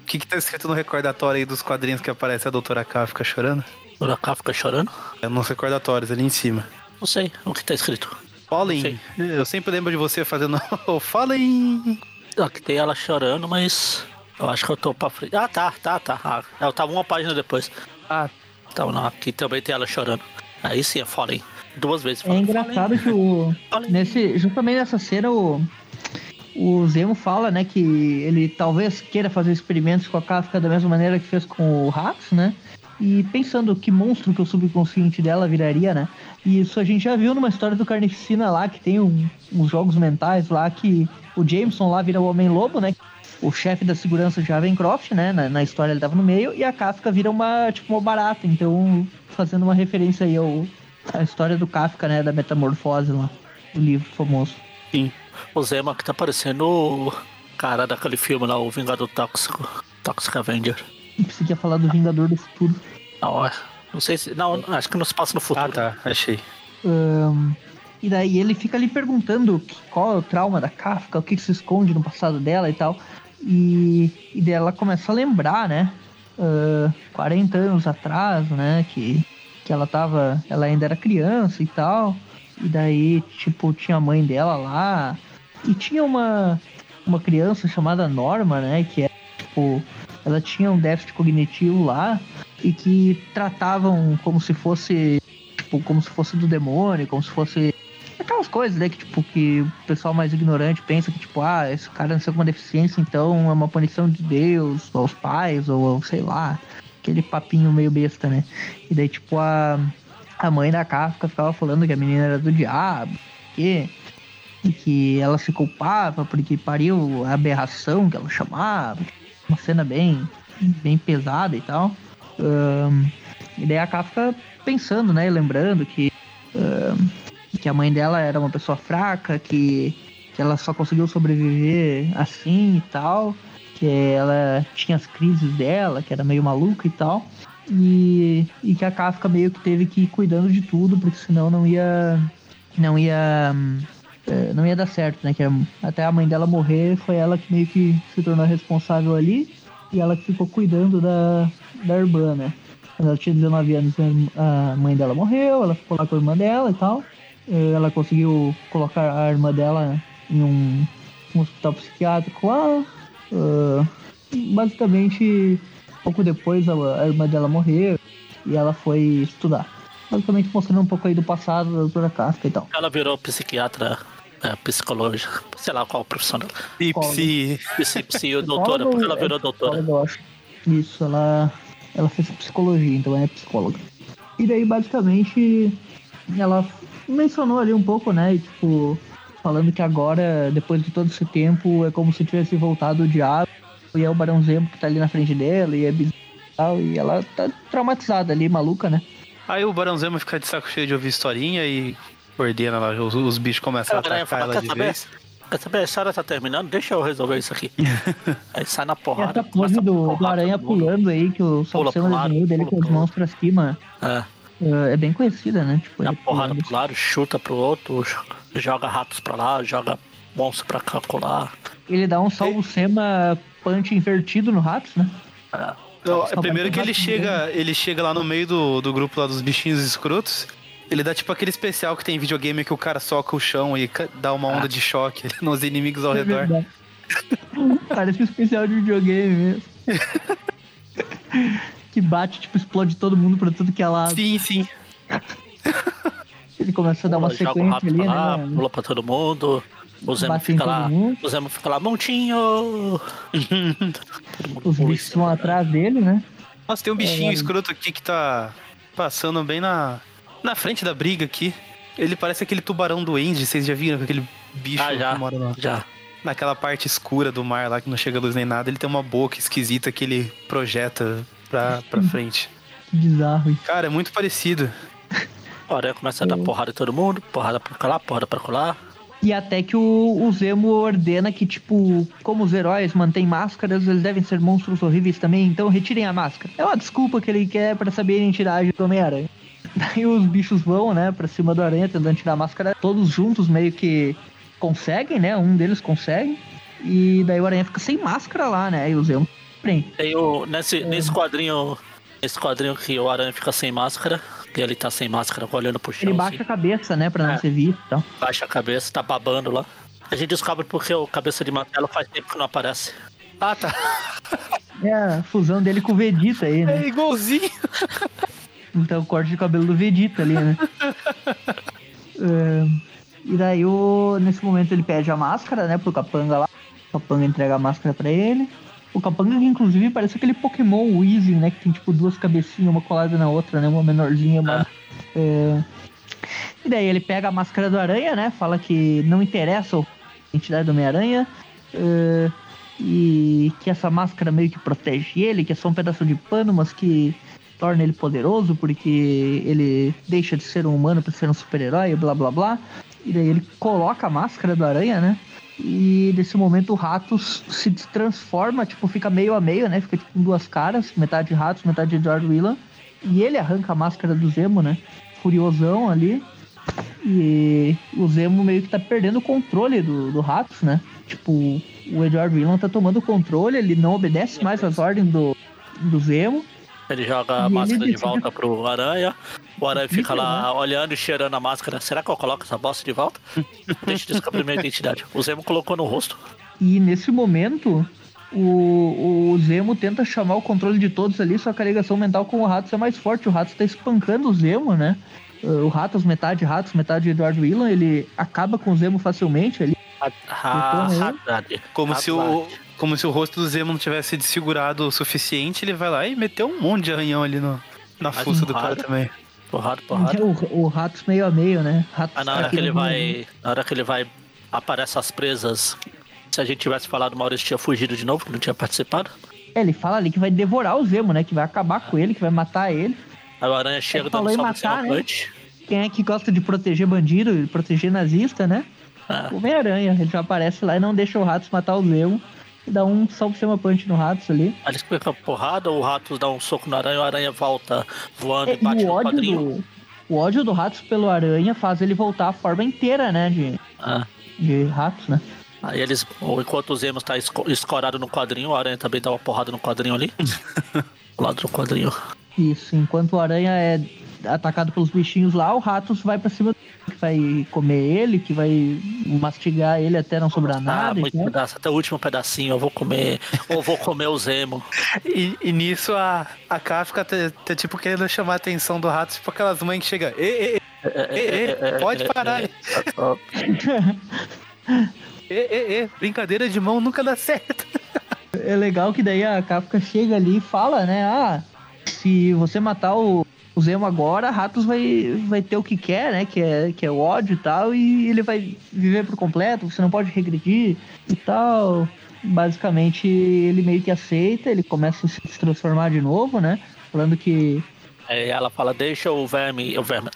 que, que tá escrito no recordatório aí dos quadrinhos que aparece a doutora K fica chorando? Doutora K fica chorando? É nos recordatórios ali em cima. Não sei, o que tá escrito? Fallen. Eu sempre lembro de você fazendo o Fallen. Aqui tem ela chorando, mas eu acho que eu tô pra frente. Ah, tá, tá, tá. Ah, eu tava uma página depois. Ah, então não, aqui também tem ela chorando. Aí sim é Fallen. Duas vezes. É engraçado que o. Nesse, justamente nessa cena, o o Zemo fala, né, que ele talvez queira fazer experimentos com a Kafka da mesma maneira que fez com o Rax, né? E pensando que monstro que o subconsciente dela viraria, né? E isso a gente já viu numa história do Carnificina lá, que tem um, uns jogos mentais lá que o Jameson lá vira o Homem-Lobo, né? O chefe da segurança de Ravencroft, né? Na, na, história ele tava no meio, e a Kafka vira uma, tipo, uma barata. Então, fazendo uma referência aí ao, à história do Kafka, né? Da metamorfose lá, do livro famoso. Sim. O Zema que tá parecendo o cara daquele filme lá, o Vingador Tóxico. Toxic Avenger. Você quer falar do Vingador do Futuro? Não, é. não sei se. Não, acho que não se passa no futuro. Ah, tá, achei. Um, e daí ele fica ali perguntando qual é o trauma da Kafka, o que, que se esconde no passado dela e tal. E, e daí ela começa a lembrar, né? Uh, 40 anos atrás, né? Que, que ela tava. Ela ainda era criança e tal. E daí, tipo, tinha a mãe dela lá. E tinha uma, uma criança chamada Norma, né? Que é, tipo, ela tinha um déficit cognitivo lá e que tratavam como se fosse, tipo, como se fosse do demônio, como se fosse aquelas coisas, né, que tipo que o pessoal mais ignorante pensa que tipo, ah, esse cara nasceu com uma deficiência, então é uma punição de Deus aos pais ou sei lá, aquele papinho meio besta, né? E daí tipo a a mãe da Kafka ficava falando que a menina era do diabo, que que ela se culpava porque pariu a aberração que ela chamava, uma cena bem, bem pesada e tal. Um, e daí a Kafka pensando, né, lembrando que, um, que a mãe dela era uma pessoa fraca, que, que ela só conseguiu sobreviver assim e tal, que ela tinha as crises dela, que era meio maluca e tal. E, e que a Kafka meio que teve que ir cuidando de tudo, porque senão não ia. Não ia. É, não ia dar certo, né? Que até a mãe dela morrer, foi ela que meio que se tornou responsável ali. E ela que ficou cuidando da, da irmã, né? Quando ela tinha 19 anos, a mãe dela morreu, ela ficou lá com a irmã dela e tal. É, ela conseguiu colocar a irmã dela em um, um hospital psiquiátrico lá. Uh, basicamente Pouco depois a, a irmã dela morreu e ela foi estudar. Basicamente mostrando um pouco aí do passado da doutora Casca e tal. Ela virou psiquiatra, é, psicológica, sei lá qual profissão dela. E psi. Psi, psi, doutora, porque ela virou doutora. Isso, ela, ela fez psicologia, então é psicóloga. E daí, basicamente, ela mencionou ali um pouco, né? E, tipo, falando que agora, depois de todo esse tempo, é como se tivesse voltado o diabo e é o Barão Zemo que tá ali na frente dela e é bizarro. E ela tá traumatizada ali, maluca, né? Aí o Barão Zemo fica de saco cheio de ouvir historinha e ordena lá, os, os bichos começam a atacar ela de vez. Quer saber? A história tá terminando, deixa eu resolver isso aqui. Aí sai na porrada. Essa pose do, do aranha pulando aí, que o Salsema desenhou dele com as mãos pra cima. É. É bem conhecida, né? Tipo, Dá porrada pro lado, chuta pro outro, joga ratos pra lá, joga monstro pra calcular. Ele dá um salvo sema punch invertido no ratos, né? É. Não, primeiro que ele chega, ele chega lá no meio do, do grupo lá dos bichinhos escrotos. Ele dá tipo aquele especial que tem em videogame que o cara soca o chão e dá uma onda ah. de choque nos inimigos ao é redor. Verdade. Parece um especial de videogame mesmo. que bate, tipo, explode todo mundo pra tudo que é lado. Sim, sim. Ele começa a dar uma sequência ali, pra lá, né? Pula pra todo mundo. O Zemo fica lá. Mundo. O Zemo fica lá, montinho. Os bichos vão atrás dele, né? Nossa, tem um bichinho é, escroto aqui que tá passando bem na, na frente da briga aqui. Ele parece aquele tubarão do Andy, vocês já viram aquele bicho ah, já, que mora lá? Já. Naquela parte escura do mar lá que não chega luz nem nada, ele tem uma boca esquisita que ele projeta pra, pra frente. Que bizarro. Cara, é muito parecido. A aranha começa a dar é. porrada em todo mundo, porrada pra lá, porrada pra colar. E até que o, o Zemo ordena que, tipo, como os heróis mantêm máscaras, eles devem ser monstros horríveis também, então retirem a máscara. É uma desculpa que ele quer para saberem tirar a do Homem-Aranha. Daí os bichos vão, né, pra cima do aranha, tentando tirar a máscara. Todos juntos meio que conseguem, né? Um deles consegue. E daí o aranha fica sem máscara lá, né? E o Zemo prende. Tem o, nesse, é. nesse quadrinho. Nesse quadrinho que o aranha fica sem máscara, que ele tá sem máscara, olhando pro chão. Ele baixa assim. a cabeça, né, pra não é. ser visto. Então. Baixa a cabeça, tá babando lá. A gente descobre porque o cabeça de martelo faz tempo que não aparece. Ah, tá. É a fusão dele com o Vegeta aí, né? É igualzinho. Então o corte de cabelo do Vegeta ali, né? é, e daí, o, nesse momento, ele pede a máscara, né, pro Capanga lá. O Capanga entrega a máscara pra ele. O Capanga, inclusive, parece aquele Pokémon Weezing, né? Que tem, tipo, duas cabecinhas, uma colada na outra, né? Uma menorzinha, uma... É... E daí ele pega a máscara do Aranha, né? Fala que não interessa a identidade do Homem-Aranha. É... E que essa máscara meio que protege ele, que é só um pedaço de pano, mas que torna ele poderoso porque ele deixa de ser um humano para ser um super-herói, blá blá blá. E daí ele coloca a máscara do Aranha, né? E nesse momento o Ratos se transforma, tipo, fica meio a meio, né? Fica tipo com duas caras, metade Ratos, metade George Whelan. E ele arranca a máscara do Zemo, né? Furiosão ali. E o Zemo meio que tá perdendo o controle do, do Ratos, né? Tipo, o Edward Whelan tá tomando o controle, ele não obedece mais às ordens do, do Zemo. Ele joga a máscara de volta pro Aranha. O Aranha fica lá olhando e cheirando a máscara. Será que eu coloco essa bosta de volta? Deixa eu descobrir minha identidade. O Zemo colocou no rosto. E nesse momento, o, o Zemo tenta chamar o controle de todos ali, só que a ligação mental com o Ratos é mais forte. O Ratos tá espancando o Zemo, né? O Ratos, metade Ratos, metade Eduardo Willan, ele acaba com o Zemo facilmente ali. Ah, ah, como se o como se o rosto do Zemo não tivesse desfigurado o suficiente, ele vai lá e meteu um monte de arranhão ali no, na fuça do cara também. Porrada, porrada. O, o Ratos meio a meio, né? Ratos ah, na hora que ele vai. Na hora que ele vai. Aparece as presas. Se a gente tivesse falado, o Maurício tinha fugido de novo, que não tinha participado. É, ele fala ali que vai devorar o Zemo, né? Que vai acabar com ele, que vai matar ele. Aí o Aranha chega ele dando matar, né? Quem é que gosta de proteger bandido, proteger nazista, né? Ah. O Homem-Aranha, ele já aparece lá e não deixa o Ratos matar o Zemo dá um salve chama punch no Ratos ali. Aí eles pegam porrada, o Ratos dá um soco no aranha, o aranha volta voando é, e bate e no quadrinho. Do, o ódio do Ratos pelo aranha faz ele voltar à forma inteira, né? De, ah. de Ratos, né? Aí eles, enquanto o Zemo tá escorado no quadrinho, o Aranha também dá uma porrada no quadrinho ali. do lado do quadrinho. Isso, enquanto o Aranha é atacado pelos bichinhos lá, o Ratos vai pra cima que vai comer ele, que vai mastigar ele até não sobrar ah, nada. Muito pedaço, até o último pedacinho eu vou comer, ou vou comer o Zemo. E, e nisso a, a K fica tipo querendo chamar a atenção do Ratos, tipo aquelas mães que chegam, ei, ei, pode parar. Ê, brincadeira de mão nunca dá certo. É legal que daí a Kafka chega ali e fala, né? Ah, se você matar o, o Zemo agora, Ratos vai, vai ter o que quer, né? Que é, que é o ódio e tal, e ele vai viver por completo, você não pode regredir e tal. Basicamente, ele meio que aceita, ele começa a se transformar de novo, né? Falando que. Aí ela fala, deixa o verme, o verme,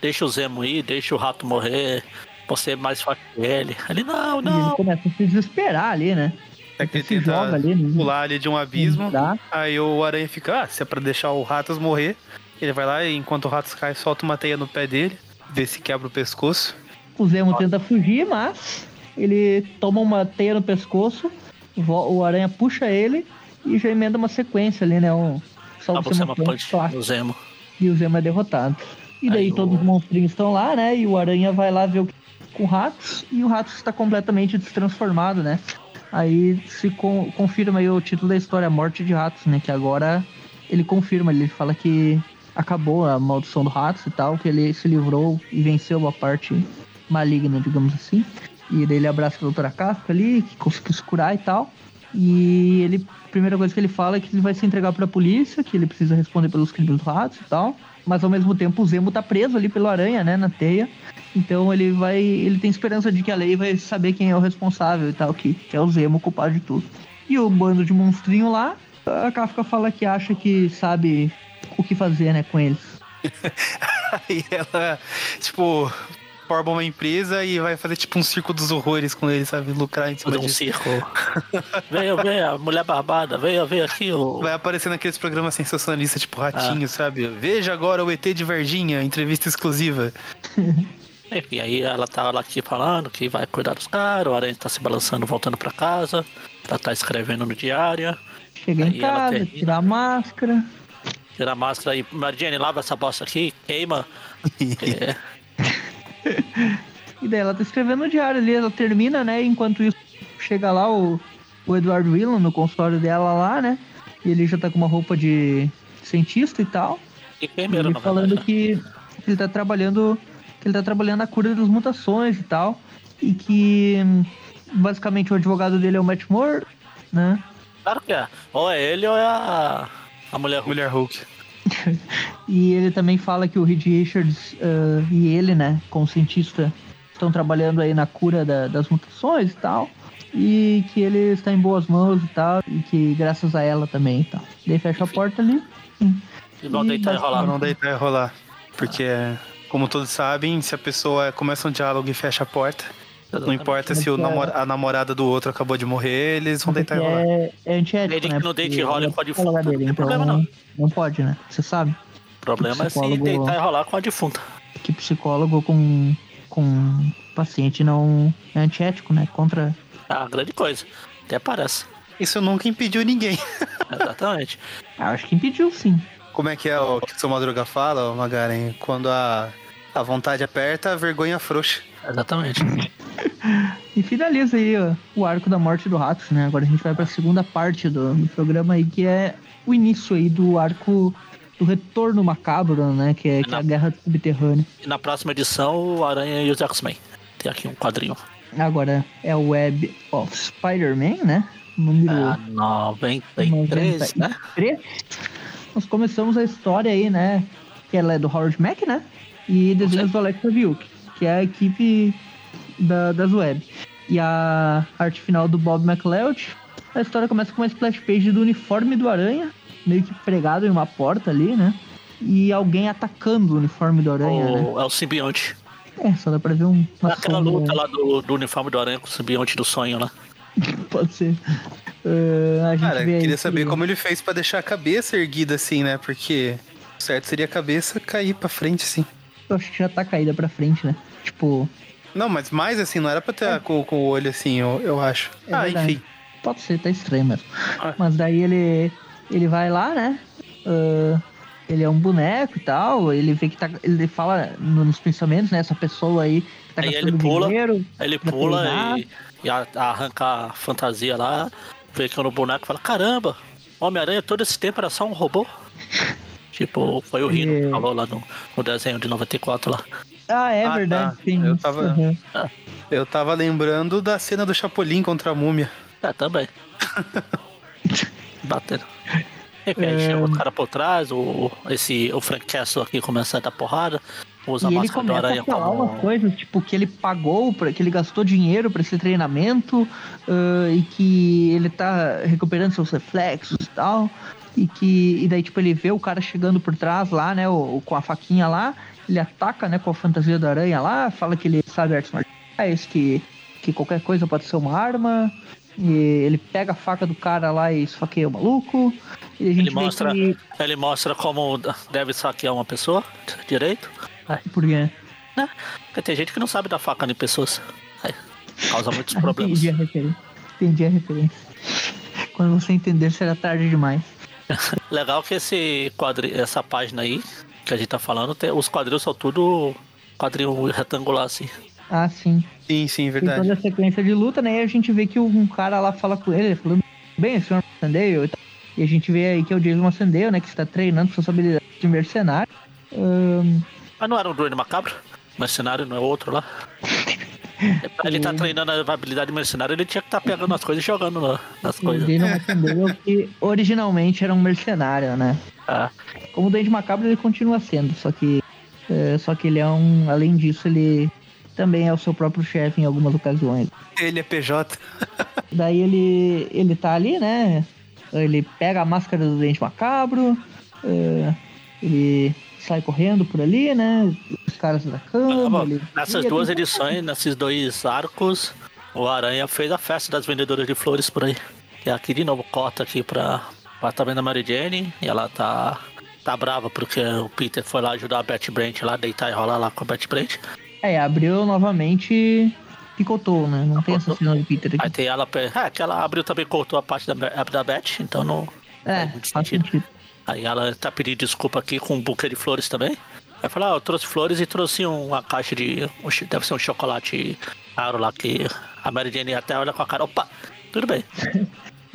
deixa o Zemo ir, deixa o rato morrer, você é mais forte que ele. Ele, não, E ele não. começa a se desesperar ali, né? É que ele se joga ali, né? pular ali de um abismo. Aí o aranha fica, ah, se é pra deixar o Ratos morrer, ele vai lá e enquanto o Ratos cai, solta uma teia no pé dele, vê se quebra o pescoço. O Zemo tenta fugir, mas ele toma uma teia no pescoço, o aranha puxa ele e já emenda uma sequência ali, né? Um, só Ah, o você uma Zemo punch clássico. no Zemo. E o Zemo é derrotado. E daí Aí o- todos os monstrinhos estão lá, né? E o Aranha vai lá ver o que com o Ratos e o Ratos está completamente destransformado, né? Aí se con- confirma aí o título da história, a Morte de Ratos, né? Que agora ele confirma, ele fala que acabou a maldição do Ratos e tal, que ele se livrou e venceu a parte maligna, digamos assim. E daí ele abraça a doutora Casca ali, que conseguiu se curar e tal. E ele, a primeira coisa que ele fala é que ele vai se entregar pra polícia, que ele precisa responder pelos crimes do ratos e tal. Mas ao mesmo tempo o Zemo tá preso ali pelo aranha, né, na teia. Então ele vai. Ele tem esperança de que a lei vai saber quem é o responsável e tal, que, que é o Zemo o culpado de tudo. E o bando de monstrinho lá, a Kafka fala que acha que sabe o que fazer, né, com eles. Aí ela, tipo, forma uma empresa e vai fazer tipo um circo dos horrores com ele, sabe? Lucrar em cima Fazer um disso. circo. venha, venha, mulher barbada, venha, venha aqui. O... Vai aparecer naqueles programas sensacionalistas, tipo Ah. Ratinho, sabe? Veja agora o ET de Varginha, entrevista exclusiva. Enfim, aí ela tá lá aqui falando que vai cuidar dos caras, o Aranha tá se balançando, voltando pra casa. Ela tá escrevendo no diário. Chega Aí em casa, tira a máscara. Tira a máscara aí. Maridiane, lava essa bosta aqui, queima. É, E daí ela tá escrevendo no diário ali, ela termina, né? Enquanto isso, chega lá o, o Edward Willan no consultório dela lá, né? E ele já tá com uma roupa de cientista e tal. e primeiro, ele falando verdade. que ele tá trabalhando. Que ele tá trabalhando na cura das mutações e tal. E que basicamente o advogado dele é o Matt Moore, né? Claro que é. Ou é ele ou é a, a mulher ruim. Mulher Hulk. E ele também fala que o Reed Richards ah, e ele, né, como cientista, estão trabalhando aí na cura da- das mutações e tal. E que ele está em boas mãos e tal. E que graças a ela também e tal. Daí fecha a porta ali. E vão deitar e rolar. não deitar e rolar. Porque, como todos sabem, se a pessoa começa um diálogo e fecha a porta, não importa se é- namora- a namorada do outro acabou de morrer, eles vão deitar e é, é antiético, Desde né? que não deite e rola, ele é pode psicóloga fundo, não dele, tem então problema não. Não pode, né? Você sabe O problema é se deitar e rolar com a defunta. que psicólogo com, com paciente não é antiético, né? Contra. Uma grande coisa. Até parece. Isso nunca impediu ninguém. Exatamente. Ah, acho que impediu sim. Como é que é o que o seu Madruga fala, Magaren? Quando a, a vontade aperta, a vergonha frouxa. Exatamente. E finaliza aí ó, o arco da morte do Ratos, né? Agora a gente vai pra segunda parte do, do programa aí, que é o início aí do arco do retorno macabro, né? Que é, que é a guerra subterrânea. E na próxima edição, o Aranha e os X-Men. Tem aqui um quadrinho. Agora é o Web of Spider-Man, né? Número Ah, 93, né? 93. Nós começamos a história aí, né? Que ela é do Howard Mack, né? E desenhos do Alex Viuk, que é a equipe da, das web. E a arte final do Bob McLeod. A história começa com uma splash page do uniforme do Aranha, meio que pregado em uma porta ali, né? E alguém atacando o uniforme do Aranha, né? O, é o simbionte. É, só dá pra ver um. É uma aquela luta lá do, do uniforme do Aranha com o simbionte do sonho lá. Pode ser. A gente Cara, vê eu aí queria que- saber como ele fez pra deixar a cabeça erguida assim, né? Porque o certo seria a cabeça cair pra frente, assim. Eu acho que já tá caída pra frente, né? Tipo, Não, mas mais assim, não era pra ter com, com o olho assim, eu, eu acho. É ah, verdade. enfim. Pode ser, tá estranho mesmo. Ah. Mas daí ele, ele vai lá, né? Ah, ele é um boneco e tal. Ele vê que tá. Ele fala no- nos pensamentos, né? Essa pessoa aí que tá Aí gastando ele pula. dinheiro. Aí ele pula e, e arranca a fantasia lá, vê que é no boneco e fala: Caramba, Homem-Aranha todo esse tempo era só um robô? tipo, foi o Rino que É. falou lá no, no desenho de 94 lá. Ah, é Ah, verdade, tá. sim. Eu tava- aham. Eu tava lembrando da cena do Chapolin contra a múmia. É, também. Batendo. Enfim, aí chega outro cara por trás, o, esse, o Frank Castle aqui começa a dar porrada, usa a E ele máscara do começa a falar como... umas coisas, tipo, que ele pagou, pra, que ele gastou dinheiro pra esse treinamento ah, e que ele tá recuperando seus reflexos e tal. E que. E daí, tipo, ele vê o cara chegando por trás lá, né? O, com a faquinha lá. Ele ataca, né, com a fantasia da aranha lá, fala que ele sabe artes marciais, que, que qualquer coisa pode ser uma arma. E ele pega a faca do cara lá e esfaqueia o maluco. E a gente Ele mostra, que. ele mostra como deve saquear uma pessoa direito. Por quê? né? Porque tem gente que não sabe dar faca em pessoas. Aí, causa muitos problemas. Entendi a referência. Entendi a referência. Quando você entender, será tarde demais. Legal que esse quadri... essa página aí que a gente tá falando, tem... os quadrinhos são tudo quadrinho retangular assim. Ah, sim. Sim, sim, Tem verdade. toda a sequência de luta, né? E a gente vê que um cara lá fala com ele, falando bem, senhor Sandale e tal. E a gente vê aí que é o Jason Massandale, né? Que está treinando suas habilidades de mercenário. Ahn, Mas não era um drone macabro? Mercenário não é outro lá? Ele tá treinando a habilidade de mercenário, ele tinha que estar pegando as coisas e jogando na- nas o coisas. Jason Massandale, que originalmente era um mercenário, né? Ah, Como o Dente Macabro, ele continua sendo, só que. é, só que ele é um. Além disso, ele também é o seu próprio chefe em algumas ocasiões. Ele é PJ. Daí ele, ele tá ali, né? Ele pega a máscara do dente macabro, é, ele sai correndo por ali, né? Os caras da cama. ele- Nessas e duas edições, nesses dois arcos, o Aranha fez a festa das vendedoras de flores por aí. E aqui de novo corta aqui pra, pra tá vendo a Mary Jane e ela tá, tá brava porque o Peter foi lá ajudar a Betty Brant lá, deitar e rolar lá com a Betty Brant. É, abriu novamente picotou, né? Não tem essa cena do Peter Aí aqui. tem ela. É, que ela abriu também, cortou a parte da, da Beth, então não. É, faz sentido. sentido. Aí ela tá pedindo desculpa aqui com um buquê de flores também. Aí fala, ah, eu trouxe flores e trouxe uma caixa de. um deve ser um chocolate caro lá que a Mary Jane até olha com a cara, opa, tudo bem.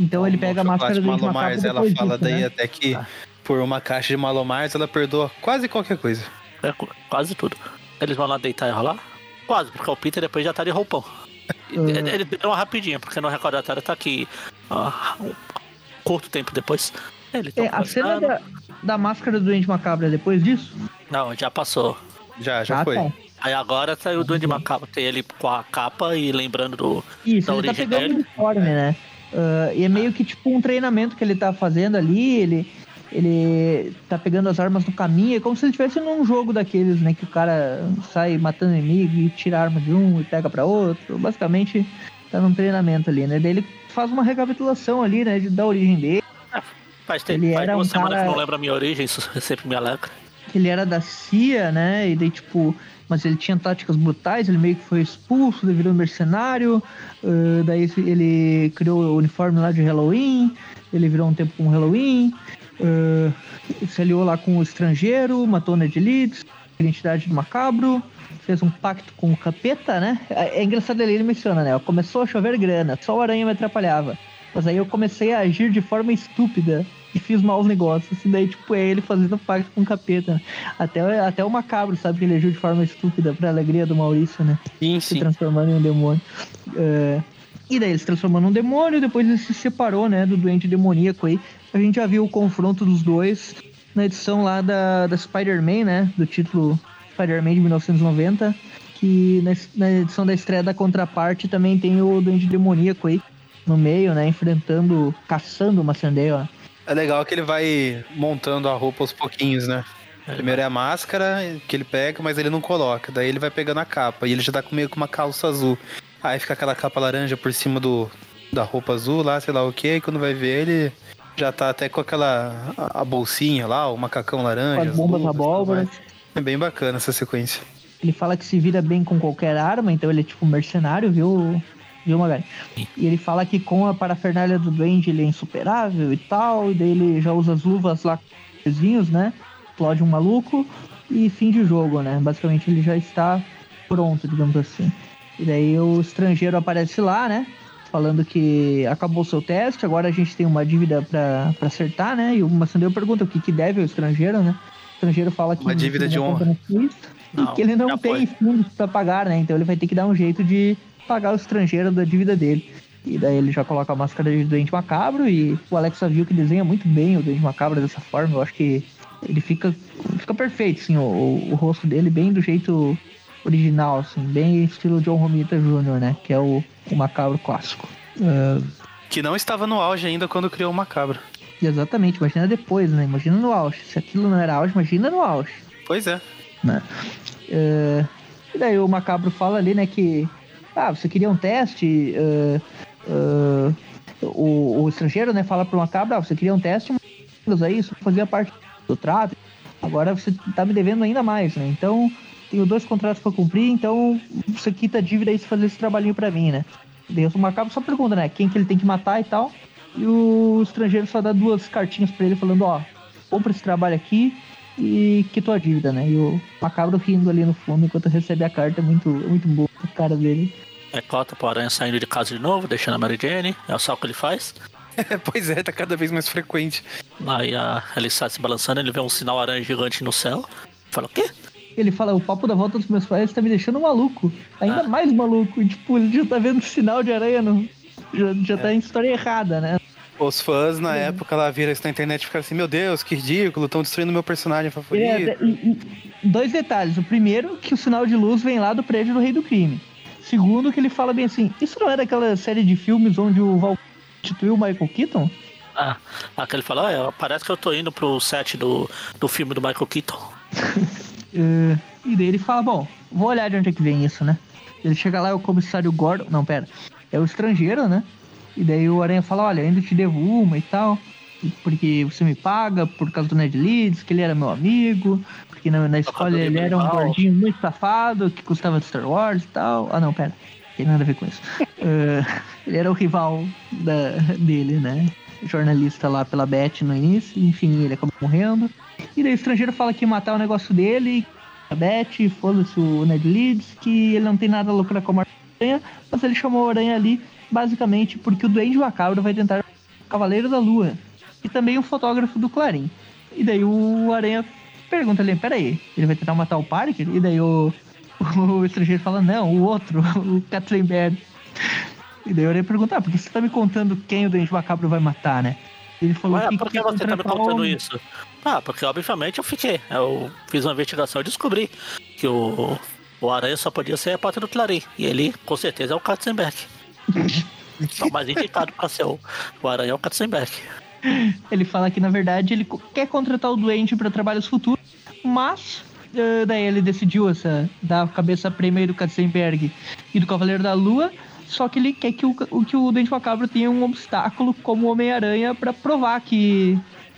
Então ele pega a máscara do Malomars, ela depois fala disso, daí né? até que por uma caixa de Malomars ela perdoa quase qualquer coisa. É, qu- quase tudo. Eles vão lá deitar e rolar? Quase, porque o Peter depois já tá de roupão. Uhum. Ele, deu uma rapidinha, porque no recordatório tá aqui ah, um curto tempo depois. Ele tá É, a cena da, da máscara do dente macabro é depois disso? Não, já passou. Já, já Ah, foi. tá. Aí agora saiu o Duende Macabro, tem ele com a capa e lembrando do. Isso, da ele tá origem pegando o dele. uniforme, né? Ah, e é meio que tipo um treinamento que ele tá fazendo ali, ele, ele tá pegando as armas no caminho, é como se ele estivesse num jogo daqueles, né? Que o cara sai matando inimigo e tira a arma de um e pega pra outro. Basicamente, tá num treinamento ali, né? Daí ele faz uma recapitulação ali, né? de- Da origem dele, Faz, tempo, Ele faz era duas um semanas cara- que não lembro a minha origem, isso sempre me alegra. ele era da CIA, né? E daí, tipo, mas ele tinha táticas brutais, ele meio que foi expulso, ele virou mercenário. ah, daí ele criou o uniforme lá de Halloween, ele virou um tempo com Halloween. ah, se aliou lá com o estrangeiro, matou Ned Leeds, identidade do macabro. Fez um pacto com o capeta, né? É, é engraçado ele, ele menciona, né? Começou a chover grana, só o aranha me atrapalhava. Mas aí eu comecei a agir de forma estúpida e fiz maus negócios. E daí, tipo, é ele fazendo pacto com o capeta. né? Até, até o macabro sabe que ele agiu de forma estúpida pra alegria do Maurício, né? Sim, Se sim. transformando em um demônio. É, E daí ele se transformou num demônio, depois ele se separou, né, do doente demoníaco aí. A gente já viu o confronto dos dois na edição lá da, da Spider-Man, né? Do título Spider-Man de 1990. Que na, na edição da estreia da contraparte também tem o doente demoníaco aí no meio, né? Enfrentando, caçando uma Sandale, ó. É legal que ele vai montando a roupa aos pouquinhos, né? Primeiro é a máscara que ele pega, mas ele não coloca. Daí ele vai pegando a capa e ele já tá com meio com uma calça azul. Aí fica aquela capa laranja por cima do da roupa azul lá, sei lá o que. E quando vai ver ele já tá até com aquela a, a bolsinha lá, o macacão laranja. As as bombas abóboras. mais. É bem bacana essa sequência. Ele fala que se vira bem com qualquer arma, então ele é tipo um mercenário, viu, viu Magali? E ele fala que com a parafernália do Duende ele é insuperável e tal, e daí ele já usa as luvas lá com os vizinhos, né? Explode um maluco e fim de jogo, né? Basicamente ele já está pronto, digamos assim. E daí o estrangeiro aparece lá, né? Falando que acabou o seu teste, agora a gente tem uma dívida pra, pra acertar, né? E o Massandeu pergunta o que, que deve ao estrangeiro, né? O estrangeiro fala que Uma dívida de honra. e que ele não tem foi. fundos pra pagar, né? Então ele vai ter que dar um jeito de pagar o estrangeiro da dívida dele. E daí ele já coloca a máscara de doente macabro e o Alex viu que desenha muito bem o doente macabro dessa forma. Eu acho que ele fica, fica perfeito, assim, o, o rosto dele bem do jeito original, assim, bem estilo John Romita Jr., né? Que é o, o macabro clássico. Uh, que não estava no auge ainda quando criou o macabro. Exatamente, imagina depois, né? Imagina no auge. Se aquilo não era auge, imagina no auge. Pois é. Né? Uh, e daí o macabro fala ali, né, que ah, você queria um teste. Uh, uh, o, o, estrangeiro, né, fala pro macabro, ah, você queria um teste, mas aí isso fazia parte do trato. Agora você tá me devendo ainda mais, né? Então, tenho dois contratos para cumprir, então você quita a dívida aí se fazer esse trabalhinho para mim, né? Daí o macabro só pergunta, né, quem que ele tem que matar e tal. E o estrangeiro só dá duas cartinhas para ele falando, ó, compra esse trabalho aqui e quitou a dívida, né? E o macabro rindo ali no fundo enquanto recebe a carta, é muito, muito boa a cara dele. É, cota pro Aranha saindo de casa de novo, deixando a Mary Jane, é só o que ele faz. pois é, tá cada vez mais frequente. Aí a, ele sai se balançando, ele vê um sinal aranha gigante no céu. Fala, o quê? Ele fala, o papo da volta dos meus pais tá me deixando maluco. Ainda ah. mais maluco. E, tipo, ele já tá vendo sinal de aranha no. Já, já tá é. tá em história errada, né? Os fãs, na é. época, lá viram isso na internet e ficaram assim, meu Deus, que ridículo, estão destruindo meu personagem favorito. É, dois detalhes. O primeiro, que o sinal de luz vem lá do prédio do Rei do Crime. Segundo, que ele fala bem assim, isso não é daquela série de filmes onde o Val instituiu o Michael Keaton? Ah, aquele fala, ah, parece que eu tô indo pro set do, do filme do Michael Keaton. uh, e daí ele fala, bom, vou olhar de onde é que vem isso, né? Ele chega lá, é o comissário Gordon. Não, pera. É o estrangeiro, né? E daí o Aranha fala, olha, ainda te devo uma e tal. Porque você me paga por causa do Ned Leeds, que ele era meu amigo. Porque na, na escola ele era um gordinho muito safado, que custava de Star Wars e tal. Ah não, pera. Tem nada a ver com isso. uh, ele era o rival da, dele, né? Jornalista lá pela Beth no início. Enfim, ele acabou morrendo. E daí o estrangeiro fala que ia matar o negócio dele. A Beth, foda-se o Ned Leeds, que ele não tem nada a lucrar com a Aranha, mas ele chamou o Aranha ali basicamente porque o Duende Macabro vai tentar o Cavaleiro da Lua e também o fotógrafo do Clarim. E daí o Aranha pergunta ali, peraí, ele vai tentar matar o Parker? E daí o, o estrangeiro fala, não, o outro, o Katzenberg. E daí o Aranha pergunta, ah, por que você tá me contando quem o Duende Macabro vai matar, né? Ele falou Ué, que por que você tá me contando isso? Ah, porque obviamente eu fiquei. Eu fiz uma investigação e descobri que o, o Aranha só podia ser a pata do Clarim. E ele, com certeza, é o Katzenberg. Então, mais indicado para ser o, o Aranha é o Katzenberg. Ele fala que, na verdade, ele quer contratar o doente para trabalhos futuros, mas uh, daí ele decidiu essa, dar a cabeça prêmio do Katzenberg e do Cavaleiro da Lua, só que ele quer que o, que o Dente Macabro tenha um obstáculo como Homem-Aranha para provar que,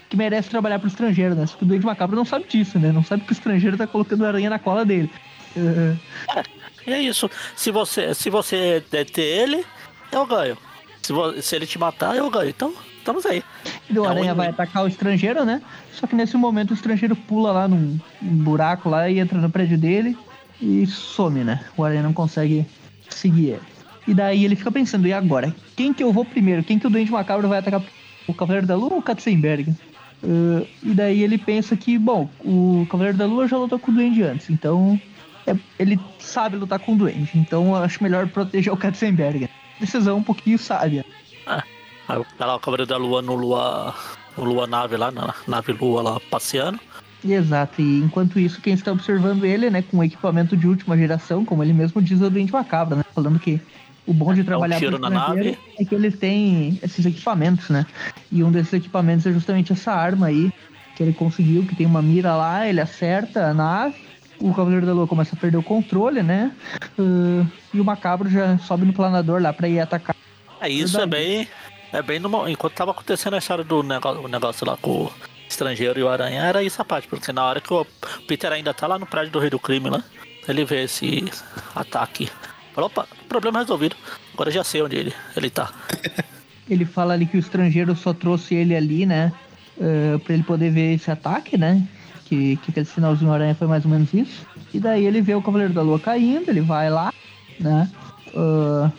que merece trabalhar pro estrangeiro, né? Só que o Dente Macabro não sabe disso, né? Não sabe que o estrangeiro tá colocando aranha na cola dele. Uh, é, é isso. Se você, se você deter ele, eu ganho. Se, se ele te matar, eu ganho. Então, estamos aí. E o é Aranha vai atacar o estrangeiro, né? Só que nesse momento o estrangeiro pula lá num, num buraco lá e entra no prédio dele e some, né? O Aranha não consegue seguir ele. E daí ele fica pensando, e agora? Quem que eu vou primeiro? Quem que o Doente Macabro vai atacar? O Cavaleiro da Lua ou o Katzenberg? Uh, e daí ele pensa que, bom, o Cavaleiro da Lua já lutou com o Duende antes, então é, ele sabe lutar com o Duende. Então eu acho melhor proteger o Katzenberg decisão um pouquinho sábia. Ah, tá lá o Cavaleiro da Lua no Lua. No Lua Nave lá, na nave Lua lá passeando. Exato, e enquanto isso, quem está observando ele, né, com equipamento de última geração, como ele mesmo diz, é o Doente Macabro, né? Falando que o bom de trabalhar é um na nave. é que eles têm esses equipamentos, né? E um desses equipamentos é justamente essa arma aí, que ele conseguiu, que tem uma mira lá, ele acerta a nave o Cavaleiro da Lua começa a perder o controle, né? Uh, e o Macabro já sobe no planador lá pra ir atacar. É isso, é bem. É bem no, enquanto tava acontecendo a história do negócio, negócio lá com o estrangeiro e o aranha, era isso a parte, porque na hora que o Peter ainda tá lá no prédio do Rei do Crime lá, ele vê esse ataque. Falou, opa, problema resolvido. Agora já sei onde ele, ele tá. ele fala ali que o estrangeiro só trouxe ele ali, né? Uh, pra ele poder ver esse ataque, né? que, que aquele finalzinho aranha foi mais ou menos isso. E daí ele vê o Cavaleiro da Lua caindo, ele vai lá, né? Uh,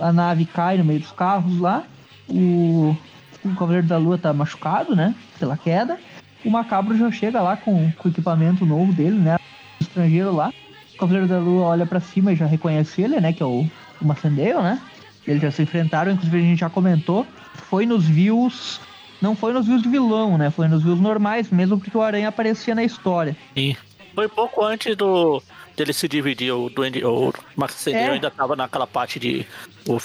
a nave cai no meio dos carros lá. O, o Cavaleiro da Lua tá machucado, né? Pela queda. O Macabro já chega lá com, com o equipamento novo dele, né? O estrangeiro lá. O Cavaleiro da Lua olha para cima e já reconhece ele, né? Que é o, o Macendale, né? Eles já se enfrentaram, inclusive a gente já comentou. Foi nos views. Não foi nos views de vilão, né? Foi nos views normais, mesmo porque o Aranha aparecia na história. Sim. Foi pouco antes do dele se dividir, o Duende, o Max É. ainda tava naquela parte de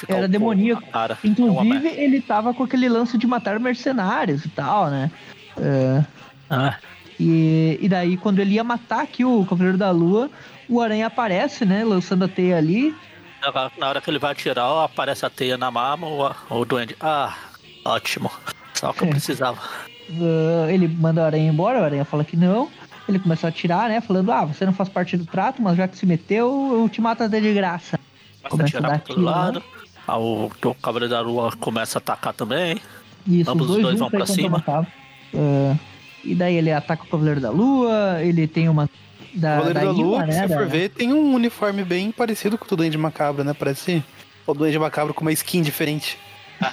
Era um demoníaco. Cara. É Inclusive, merda. ele tava com aquele lance de matar mercenários e tal, né? É, Ah, e, e daí, quando ele ia matar aqui o Cavaleiro da Lua, o Aranha aparece, né? Lançando a teia ali. na- hora que ele vai atirar, aparece a teia na mama, o, o Duende. Ah, ótimo. Só o que eu É. precisava. Ah, ele manda o Aranha embora, o Aranha fala que não. Ele começa a atirar, né? Falando, ah, você não faz parte do trato, mas já que se meteu, eu te mato até de graça. Começa a atirar pro né? lado. Ah, o, o Cavaleiro da Lua começa a atacar também. Isso, Ambos os os dois, dois vão aí pra cima. Ah, e daí ele ataca o Cavaleiro da Lua, ele tem uma. Da, O Cavaleiro da, Ima, Lua, né? se da- for ver, tem um uniforme bem parecido com o do Duende Macabro, né? Parece o Duende Macabro com uma skin diferente.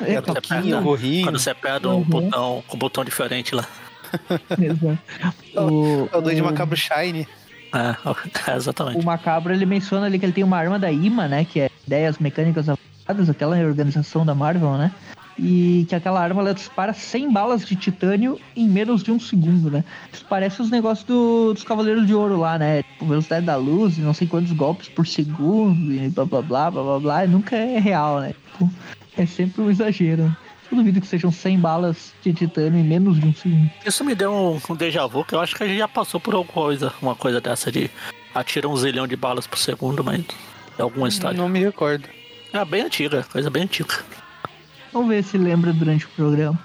É, É a Você toquinha, pega- o gorrinho. Quando você aperta um Uhum. botão com um botão diferente lá. Exato. O, É o Duende o- Macabro Shine. É, é, exatamente. O Macabro ele menciona ali que ele tem uma arma da IMA, né? Que é ideias mecânicas avançadas, aquela organização da Marvel, né? E que aquela arma ela dispara 100 balas de titânio em menos de um segundo, né? Isso parece os negócios do- dos Cavaleiros de Ouro lá, né? Tipo, velocidade da luz, e não sei quantos golpes por segundo, e blá blá blá blá blá blá. e Nunca é real, né? Tipo, é sempre um exagero. Eu duvido que sejam 100 balas de titânio em menos de um segundo. Isso me deu um, um déjà vu, que eu acho que a gente já passou por alguma coisa, uma coisa dessa de atira um zilhão de balas por segundo, mas é alguma história. Não me recordo. É bem antiga, coisa bem antiga. Vamos ver se lembra durante o programa.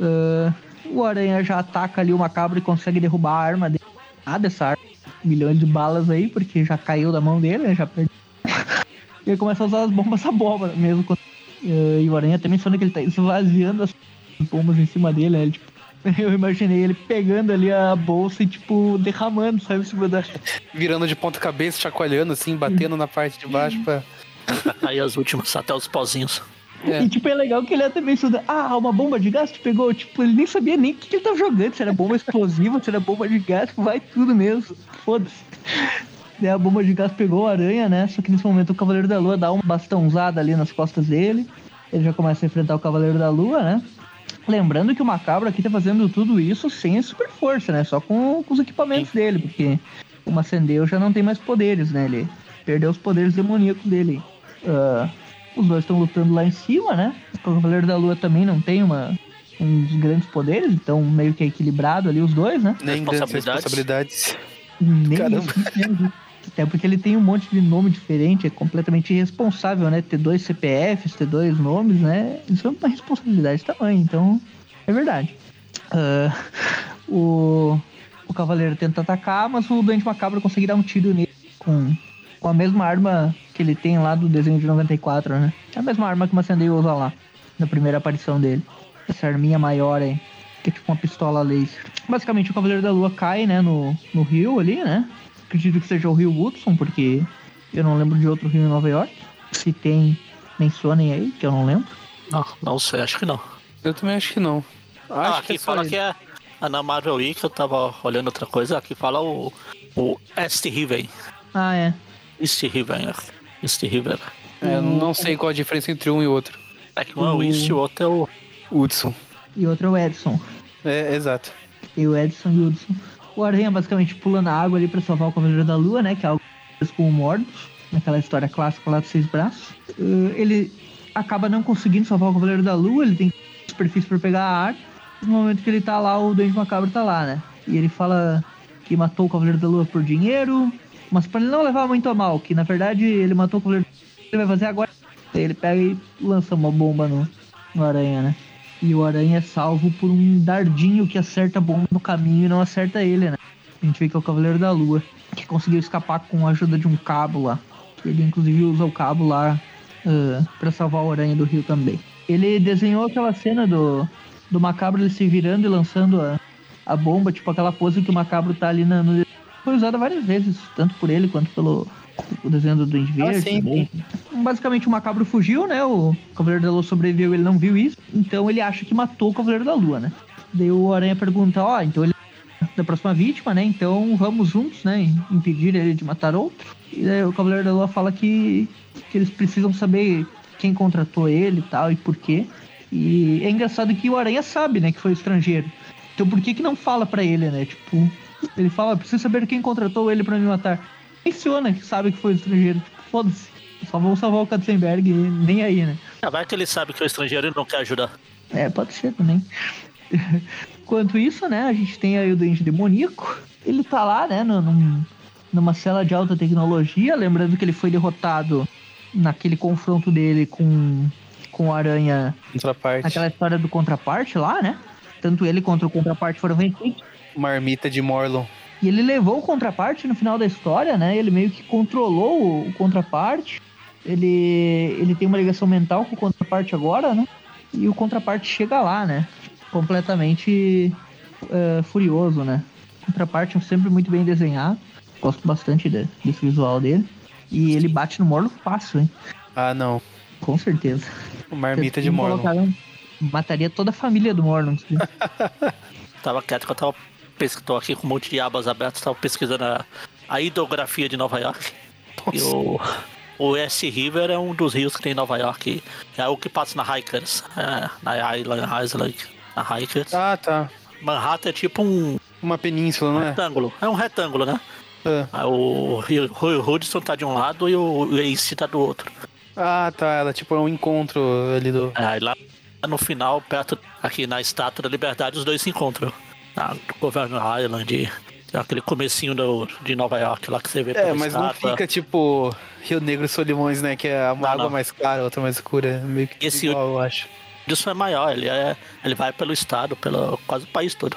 Ah, o Aranha já ataca ali o macabro e consegue derrubar a arma dele. Nada essa arma. Milhões de balas aí, porque já caiu da mão dele, né? Já perdeu. e ele começa a usar as bombas a bomba mesmo. quando- Ah, e o Aranha até menciona que ele tá esvaziando as bombas em cima dele, né? Ele, tipo, eu imaginei ele pegando ali a bolsa e, tipo, derramando, sabe, em cima da. Virando de ponta cabeça, chacoalhando assim, batendo na parte de baixo pra. Aí as últimas, até os pozinhos. É. E, tipo, é legal que ele até menciona, ah, uma bomba de gás te pegou. Tipo, ele nem sabia nem o que, que ele tava jogando, se era bomba explosiva, se era bomba de gás, tipo, vai tudo mesmo. Foda-se. Daí a bomba de gás pegou o aranha, né? Só que nesse momento o Cavaleiro da Lua dá uma bastãozada ali nas costas dele. Ele já começa a enfrentar o Cavaleiro da Lua, né? Lembrando que o Macabro aqui tá fazendo tudo isso sem a super força, né? Só com, com os equipamentos dele, porque o Macendeu já não tem mais poderes, né? Ele perdeu os poderes demoníacos dele. Ah, os dois estão lutando lá em cima, né? O Cavaleiro da Lua também não tem uma, uns grandes poderes, então meio que é equilibrado ali os dois, né? Nem Responsabilidades. responsabilidades. Nem Caramba. Até porque ele tem um monte de nome diferente, é completamente irresponsável, né? Ter dois CPFs, ter dois nomes, né? Isso é uma responsabilidade também, então é verdade. Ah, o, o Cavaleiro tenta atacar, mas o Doente Macabro consegue dar um tiro nele com, com a mesma arma que ele tem lá do desenho de 94, né? É a mesma arma que o Macendei usa lá, na primeira aparição dele. Essa arminha maior aí, que é tipo uma pistola laser. Basicamente, o Cavaleiro da Lua cai, né, no, no rio ali, né? Acredito que seja o rio Hudson, porque eu não lembro de outro rio em Nova York. Se tem, mencionem aí, que eu não lembro. Não, não sei, acho que não. Eu também acho que não. Ah, Acho aqui que é fala ele. que é. ah, Na Marvel Week eu tava olhando outra coisa, aqui fala o. O East Riven. Ah, é. East Riven. é. East Riven. É, eu não sei qual a diferença entre um e outro. É que um é o East e o outro é o. Hudson. E outro é o Edson. É, exato. Tem o Edson e o Hudson. O Aranha basicamente pula na água ali pra salvar o Cavaleiro da Lua, né? Que é algo com o Mordos, naquela história clássica lá dos seis braços. Uh, ele acaba não conseguindo salvar o Cavaleiro da Lua, ele tem superfície pra pegar a arma. No momento que ele tá lá, o Doente Macabro tá lá, né? E ele fala que matou o Cavaleiro da Lua por dinheiro, mas pra ele não levar muito a mal, que na verdade ele matou o Cavaleiro da Lua, ele vai fazer agora. Ele pega e lança uma bomba no, no Aranha, né? E o Aranha é salvo por um dardinho que acerta a bomba no caminho e não acerta ele, né? A gente vê que é o Cavaleiro da Lua, que conseguiu escapar com a ajuda de um cabo lá. Ele inclusive usa o cabo lá ah, pra salvar o Aranha do Rio também. Ele desenhou aquela cena do, do Macabro ele se virando e lançando a, a bomba, tipo aquela pose que o Macabro tá ali na, no. Foi usada várias vezes, tanto por ele quanto pelo o desenho do Duende Verde. sim, também. Basicamente o Macabro fugiu, né? O Cavaleiro da Lua sobreviveu, ele não viu isso. Então ele acha que matou o Cavaleiro da Lua, né? Daí o Aranha pergunta, ó, então ele é da próxima vítima, né? Então vamos juntos, né? Impedir ele de matar outro. E daí o Cavaleiro da Lua fala que, que eles precisam saber quem contratou ele e tal, e por quê. E é engraçado que o Aranha sabe, né, que foi estrangeiro. Então por que que não fala para ele, né? Tipo, ele fala, preciso saber quem contratou ele para me matar. Menciona que sabe que foi estrangeiro. Foda-se. Só vão salvar o Katzenberg e nem aí, né? Ah, vai que ele sabe que é estrangeiro e não quer ajudar. É, pode ser também. Enquanto isso, né, a gente tem aí o Duende Demoníaco. Ele tá lá, né, num, numa cela de alta tecnologia. Lembrando que ele foi derrotado naquele confronto dele com, com o Aranha. Contraparte. Aquela história do contraparte lá, né? Tanto ele quanto o contraparte foram vencidos. Marmita de Morlon. E ele levou o contraparte no final da história, né? Ele meio que controlou o, o contraparte. Ele, ele tem uma ligação mental com o contraparte agora, né? E o contraparte chega lá, né? Completamente uh, furioso, né? O contraparte é sempre muito bem desenhado. Gosto bastante de, desse visual dele. E ele bate no Morlo fácil, hein? Ah, não. Com certeza. Marmita de Morlon. Mataria toda a família do Morlon. assim. Tava quieto que eu tava tô aqui com um monte de abas abertas, tava pesquisando a, a hidrografia de Nova York. E o, o S River é um dos rios que tem em Nova York. É o que passa na Hikers. É, na Island, Island, na Hikers. Ah, tá. Manhattan é tipo um Uma península, não é? retângulo. É um retângulo, né? Ah. Aí o Rio o Hudson tá de um lado e o Ace tá do outro. Ah, tá. Ela tipo é um encontro ali do. Aí lá no final, perto aqui na Estátua da Liberdade, os dois se encontram. Na Governor Island, tem aquele comecinho do, de Nova York lá que você vê É, mas não fica tipo Rio Negro e Solimões, né? Que é uma Não, água não. mais clara, outra mais escura. é Meio que Esse igual, eu acho. Isso é maior, ele, é, ele vai pelo estado, pelo quase o país todo.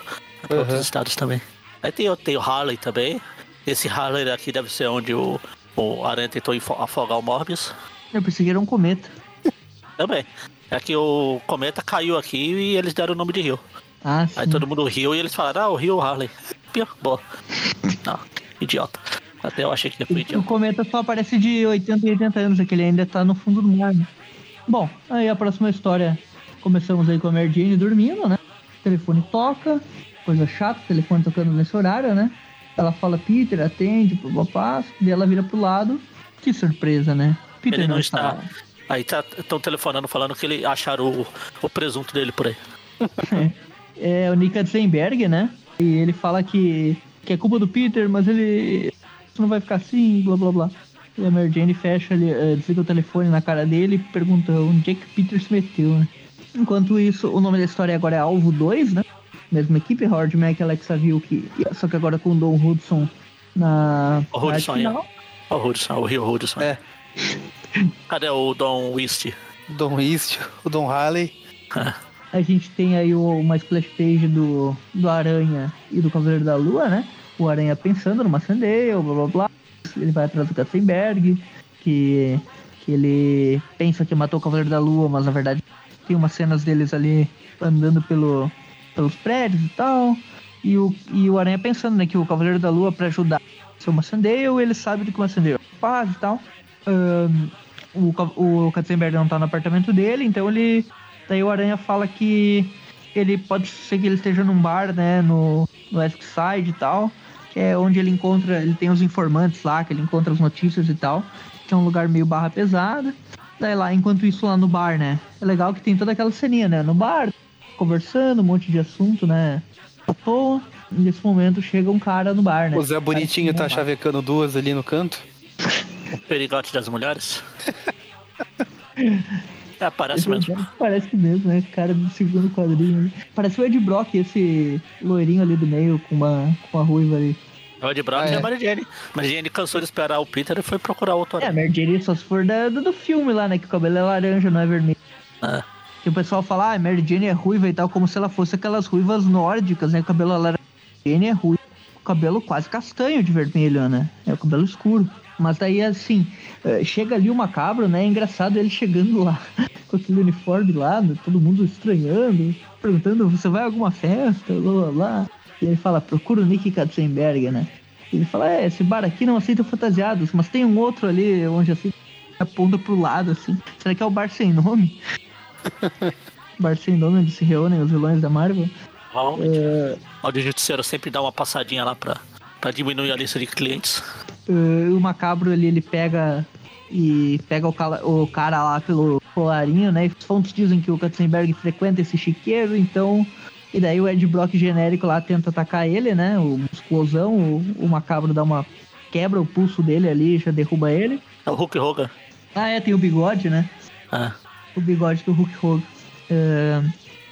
Uhum. outros estados também. Aí tem, tem o Harley também. Esse Harley aqui deve ser onde o, o Aranha tentou afogar o Morbius. Eu pensei que era um cometa. Também. É que o cometa caiu aqui e eles deram o nome de rio. Ah, Aí todo mundo riu e eles falaram, ah, o Rio Harley. Pior, boa. Não, idiota. Até eu achei que foi O idiota. cometa só aparece de 80 e 80 anos, é que ele ainda tá no fundo do mar. Né? Bom, aí a próxima história, começamos aí com a Mary Jane dormindo, né? O telefone toca, coisa chata, o telefone tocando nesse horário, né? Ela fala, Peter, atende, papapá, e ela vira pro lado. Que surpresa, né? Peter Ele não está. Aí estão telefonando falando que ele acharam o, o presunto dele por aí. É o Nick Katzenberg, né? E ele fala que, que é culpa do Peter, mas ele isso não vai ficar assim, blá blá blá. E a Mary Jane fecha ali, eh, desliga o telefone na cara dele e pergunta onde é que o Peter se meteu, né? Enquanto isso, o nome da história agora é Alvo 2, né? Mesma equipe, Howard Mack e Alexa Vilk, só que agora com o Don Hudson na O Hudson, é. final. O Hudson, o Rio Hudson. É. Cadê o Don? O Don East, o Don Harley. A gente tem aí o- uma splash page do, do Aranha e do Cavaleiro da Lua, né? O Aranha pensando numa Sandale, blá blá blá. Ele vai atrás do Katzenberg, que, que ele pensa que matou o Cavaleiro da Lua, mas na verdade tem umas cenas deles ali andando pelo, pelos prédios e tal. E o, e o Aranha pensando, né, que o Cavaleiro da Lua, pra ajudar a ser uma Sandale, ele sabe do que uma Sandale faz e tal. Ahn, o, o Katzenberg não tá no apartamento dele, então ele. Daí o Aranha fala que ele pode ser que ele esteja num bar, né, no, no West Side e tal, que é onde ele encontra, ele tem os informantes lá, que ele encontra as notícias e tal, que é um lugar meio barra pesada. Daí lá, enquanto isso lá no bar, né, é legal que tem toda aquela ceninha, né, no bar, conversando, um monte de assunto, né, à toa. E nesse momento chega um cara no bar, né. O Zé Bonitinho tá chavecando duas ali no canto. O perigote das mulheres? É, parece mesmo. Parece que mesmo, né? Cara do segundo quadrinho. Parece o Ed Brock, esse loirinho ali do meio com uma, com uma ruiva ali. É o Ed Brock Ah, e é. a Mary Jane. Mary Jane cansou de esperar o Peter e foi procurar outro É, a. Mary Jane só se for da, do, do filme lá, né? Que o cabelo é laranja, não é vermelho. É. Que o pessoal fala, ah, Mary Jane é ruiva e tal, como se ela fosse aquelas ruivas nórdicas, né? O cabelo laranja. Jane é ruiva. O cabelo quase castanho de vermelho, né? É o cabelo escuro. Mas daí, assim, eh, chega ali o macabro, né? É engraçado ele chegando lá com aquele uniforme lá, né, todo mundo estranhando, perguntando, você vai a alguma festa, blá blá blá. E ele fala, procura o Nick Katzenberg, né? E ele fala, é, esse bar aqui não aceita fantasiados, mas tem um outro ali onde assim aponta pro lado, assim. Será que é o bar sem nome? bar sem nome onde se reúnem os vilões da Marvel? Provavelmente. É, O Justiceiro sempre dá uma passadinha lá pra, pra diminuir a lista de clientes. Uh, o macabro ali, ele pega e pega o, cala- o cara lá pelo colarinho, né? Os fontes dizem que o Katzenberg frequenta esse chiqueiro, então. E daí o Ed Brock genérico lá tenta atacar ele, né? O explosão, o, o macabro dá uma. quebra o pulso dele ali, já derruba ele. É o Hulk Hogan. Ah, é, tem o bigode, né? Ah, O bigode do Hulk Hogan. É,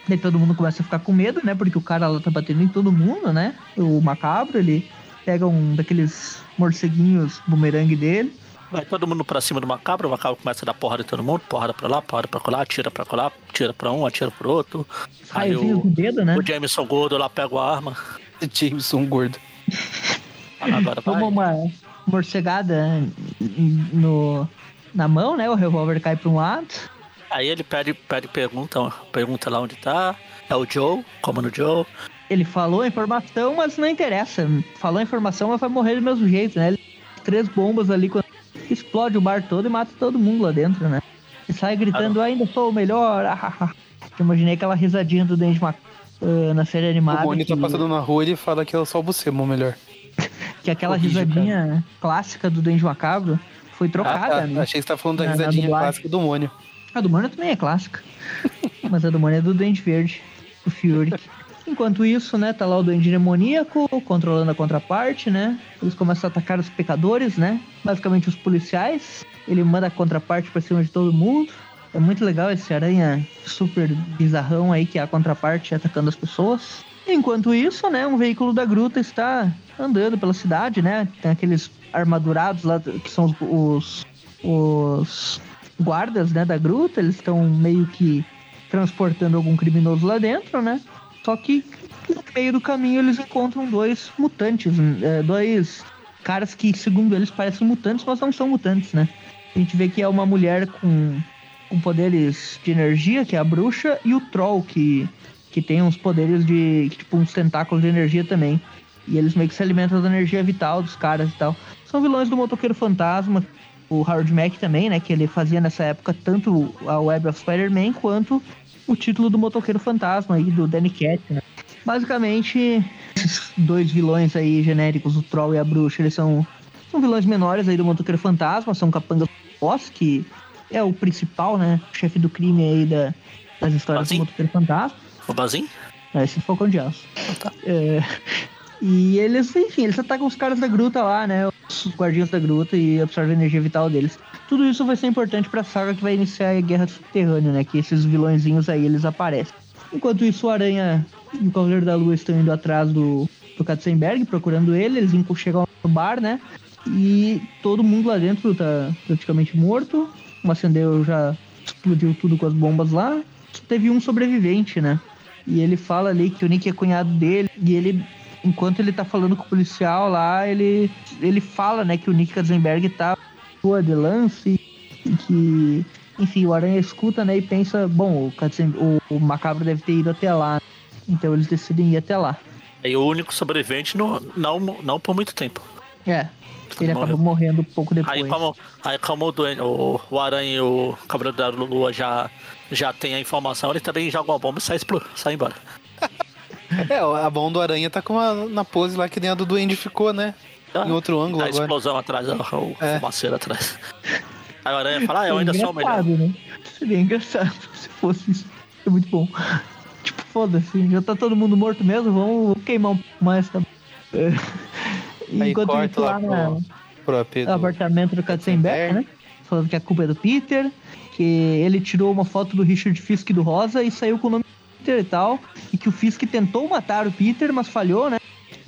Daí todo mundo começa a ficar com medo, né? Porque o cara lá tá batendo em todo mundo, né? O macabro, ele pega um daqueles morceguinhos bumerangue dele. vai todo mundo pra cima do macabro, o macabro começa a dar porrada em todo mundo, porrada pra lá, porrada pra lá, atira pra lá, tira pra um, atira pro outro. Aí o, dedo, né? o Jameson Gordo lá pega a arma. Jameson gordo. Agora vai. Toma uma morcegada no, na mão, né? O revólver cai pra um lado. Aí ele pede, pede pergunta, pergunta lá onde tá. É o Joe, como no Joe. Ele falou a informação, mas não interessa. Falou a informação, mas vai morrer do mesmo jeito, né? Ele três bombas ali quando explode o bar todo e mata todo mundo lá dentro, né? E sai gritando, ainda sou o melhor. ah, ah, ah." Eu imaginei aquela risadinha do Dente Mac... ah, na série animada. o Moni tá que- passando na rua e ele fala que é só você, meu melhor. Que aquela Corrige, risadinha clássica do Duende Macabro foi trocada, Ah, tá. né? Achei que você tá falando da Na- na risadinha dublagem. clássica do Mônio. A do Mônio também é clássica. Mas a do Mônio é do Duende Verde, o Fury. Enquanto isso, né, tá lá o Duende Demoníaco controlando a contraparte, né? Eles começam a atacar os pecadores, né? Basicamente os policiais. Ele manda a contraparte pra cima de todo mundo. É muito legal esse aranha super bizarrão aí que é a contraparte atacando as pessoas. Enquanto isso, né, um veículo da gruta está andando pela cidade, né? Tem aqueles armadurados lá que são os, os, os guardas, né, da gruta, eles estão meio que transportando algum criminoso lá dentro, né? Só que no meio do caminho eles encontram dois mutantes, é, dois caras que, segundo eles, parecem mutantes, mas não são mutantes, né? A gente vê que é uma mulher com, com poderes de energia, que é a bruxa, e o troll, que, que tem uns poderes de. tipo, uns tentáculos de energia também. E eles meio que se alimentam da energia vital dos caras e tal. São vilões do Motoqueiro Fantasma, o Howard Mack também, né? Que ele fazia nessa época tanto a Web of Spider-Man quanto o título do Motoqueiro Fantasma aí, do Danny Cat, né? Basicamente, esses dois vilões aí genéricos, o Troll e a Bruxa, eles são, são vilões menores aí do Motoqueiro Fantasma, são capangas boss, que é o principal, né? Chefe do crime aí da, das histórias Assim? do Motoqueiro Fantasma. O Bazinho? É, esse Falcão de Aço. É, e eles, enfim, eles atacam os caras da gruta lá, né? Os guardiões da gruta e absorvem a energia vital deles. Tudo isso vai ser importante pra saga que vai iniciar a Guerra Subterrânea, né? Que esses vilõezinhos aí, eles aparecem. Enquanto isso, o Aranha e o Cavaleiro da Lua estão indo atrás do, do Katzenberg, procurando ele. Eles chegam no bar, né? E todo mundo lá dentro tá praticamente morto. O Macendeu já explodiu tudo com as bombas lá. Teve um sobrevivente, né? E ele fala ali que o Nick é cunhado dele. E ele, enquanto ele tá falando com o policial lá, ele, ele fala, né, que o Nick Katzenberg tá rua de lance. E que, enfim, o Aranha escuta, né, e pensa, bom, o, o, o Macabro deve ter ido até lá. Então eles decidem ir até lá. Aí o único sobrevivente não, não, não por muito tempo. É. Ele acabou morrendo pouco depois. Aí como, aí como o, doente, o, o Aranha e o Cavaleiro da Lua já, já tem a informação, ele também joga uma bomba e sai, sai embora. É, a mão do aranha tá com uma, na pose lá que nem a do Duende ficou, né? Ah, Em outro ângulo a agora. explosão atrás, o É. atrás. Aí o Aranha fala, ah, eu ainda sou o melhor. Né? Seria engraçado se fosse isso. É muito bom. Tipo, foda-se, já tá todo mundo morto mesmo, vamos queimar um pouco mais. Tá? É. Aí Enquanto corta isso lá lá pro, pro AP do... apartamento do Katzenberg, né? Falando que a culpa é do Peter, que ele tirou uma foto do Richard Fisk do Rosa e saiu com o nome do Peter e tal. E que o Fisk tentou matar o Peter, mas falhou, né?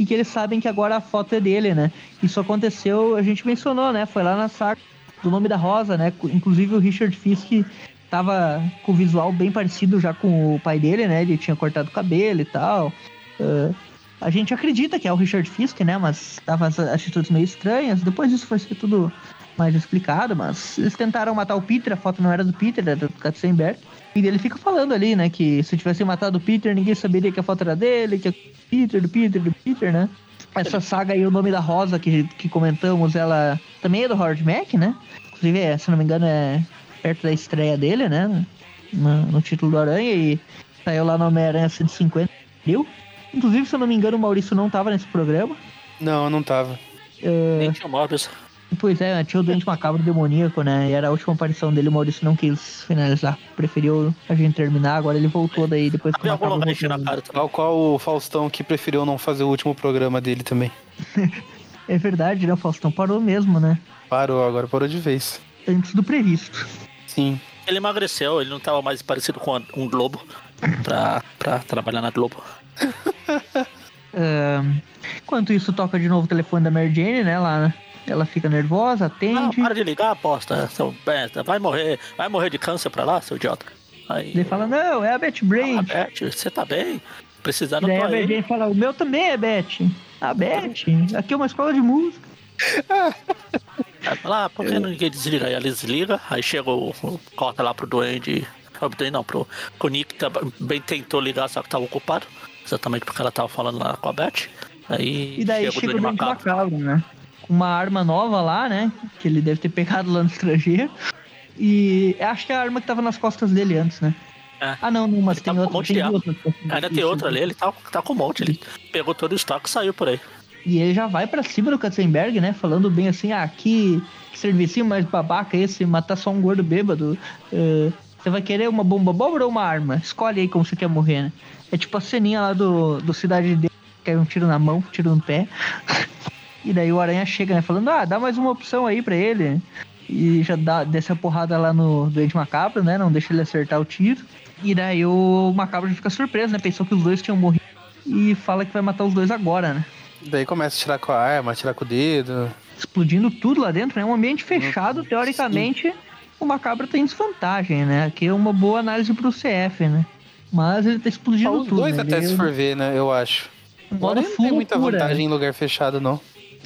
E que eles sabem que agora a foto é dele, né? Isso aconteceu, a gente mencionou, né? Foi lá na saga do nome da Rosa, né? Inclusive o Richard Fisk tava com o visual bem parecido já com o pai dele, né? Ele tinha cortado o cabelo e tal. Ah, a gente acredita que é o Richard Fisk, né? Mas tava as atitudes meio estranhas. Depois disso foi ser tudo mais explicado, mas eles tentaram matar o Peter, a foto não era do Peter, era do Katzenberg. E ele fica falando ali, né, que se tivessem matado o Peter, ninguém saberia que a foto era dele, que é Peter, do Peter, do Peter, né? Essa saga aí, o nome da Rosa que, que comentamos, ela também é do Howard Mack, né? Inclusive, é, se não me engano, é perto da estreia dele, né? No, no título do Aranha e saiu lá no Homem-Aranha 150, viu? Inclusive, se eu não me engano, o Maurício não tava nesse programa. Não, não tava. É, Nem tinha Morbius. Pois é, tinha o Doente Macabro Demoníaco, né? E era a última aparição dele, o Maurício não quis finalizar. Preferiu a gente terminar, agora ele voltou daí depois que o algum Macabro lugar enchendo a voltou. cara também. Tal qual o Faustão que preferiu não fazer o último programa dele também. É verdade, né? O Faustão parou mesmo, né? Parou, agora parou de vez. Antes do previsto. Sim. Ele emagreceu, ele não tava mais parecido com um Globo pra, pra trabalhar na Globo. Enquanto isso, toca de novo o telefone da Mary Jane, né? Lá, né? Ela fica nervosa, Não, atende. para de ligar, aposta. Seu besta, vai morrer, vai morrer de câncer pra lá, seu idiota. Aí, Ele fala, não, é a Beth ah, Brand. Beth, você tá bem? Precisando Daí a aí. Jane fala, o meu também é Beth. A Beth, aqui é uma escola de música. Aí fala, ah, por que ninguém desliga? Aí ela desliga, aí chega o, o corta lá pro Duende. Não, pro, pro Nick também tentou ligar, só que tava ocupado. Exatamente porque ela tava falando lá com a Beth. Aí E daí chega o chega o Duende Macabro. Macabro, né? Uma arma nova lá, né? Que ele deve ter pegado lá no estrangeiro. E acho que é a arma que tava nas costas dele antes, né? É. Ah, não, não, mas Ele tem tá com um outra. monte Tem outra. Ainda tem outra ali, ele tá, tá com um monte. Ele pegou todo o estoque e saiu por aí. E ele já vai pra cima do Katzenberg, né? Falando bem assim, ah, que, servicinho mais babaca esse, matar só um gordo bêbado. Eh, você vai querer uma bomba abóbora ou uma arma? Escolhe aí como você quer morrer, né? É tipo a ceninha lá do, do Cidade de Deus, que é um tiro na mão, tiro no pé. E daí o Aranha chega, né? Falando, ah, dá mais uma opção aí pra ele. E já dá, desce a porrada lá no Doente Macabro, né? Não deixa ele acertar o tiro. E daí o Macabro já fica surpreso, né? Pensou que os dois tinham morrido. E fala que vai matar os dois agora, né? Daí começa a tirar com a arma, tirar com o dedo. explodindo tudo lá dentro, né? Um ambiente fechado, teoricamente, o Macabro tem desvantagem, né? Aqui é uma boa análise pro CF, né? Mas ele tá explodindo Os tudo. dois né? até Ele- se for ver, né? Eu acho. Agora não tem muita loucura, vantagem em lugar fechado, não.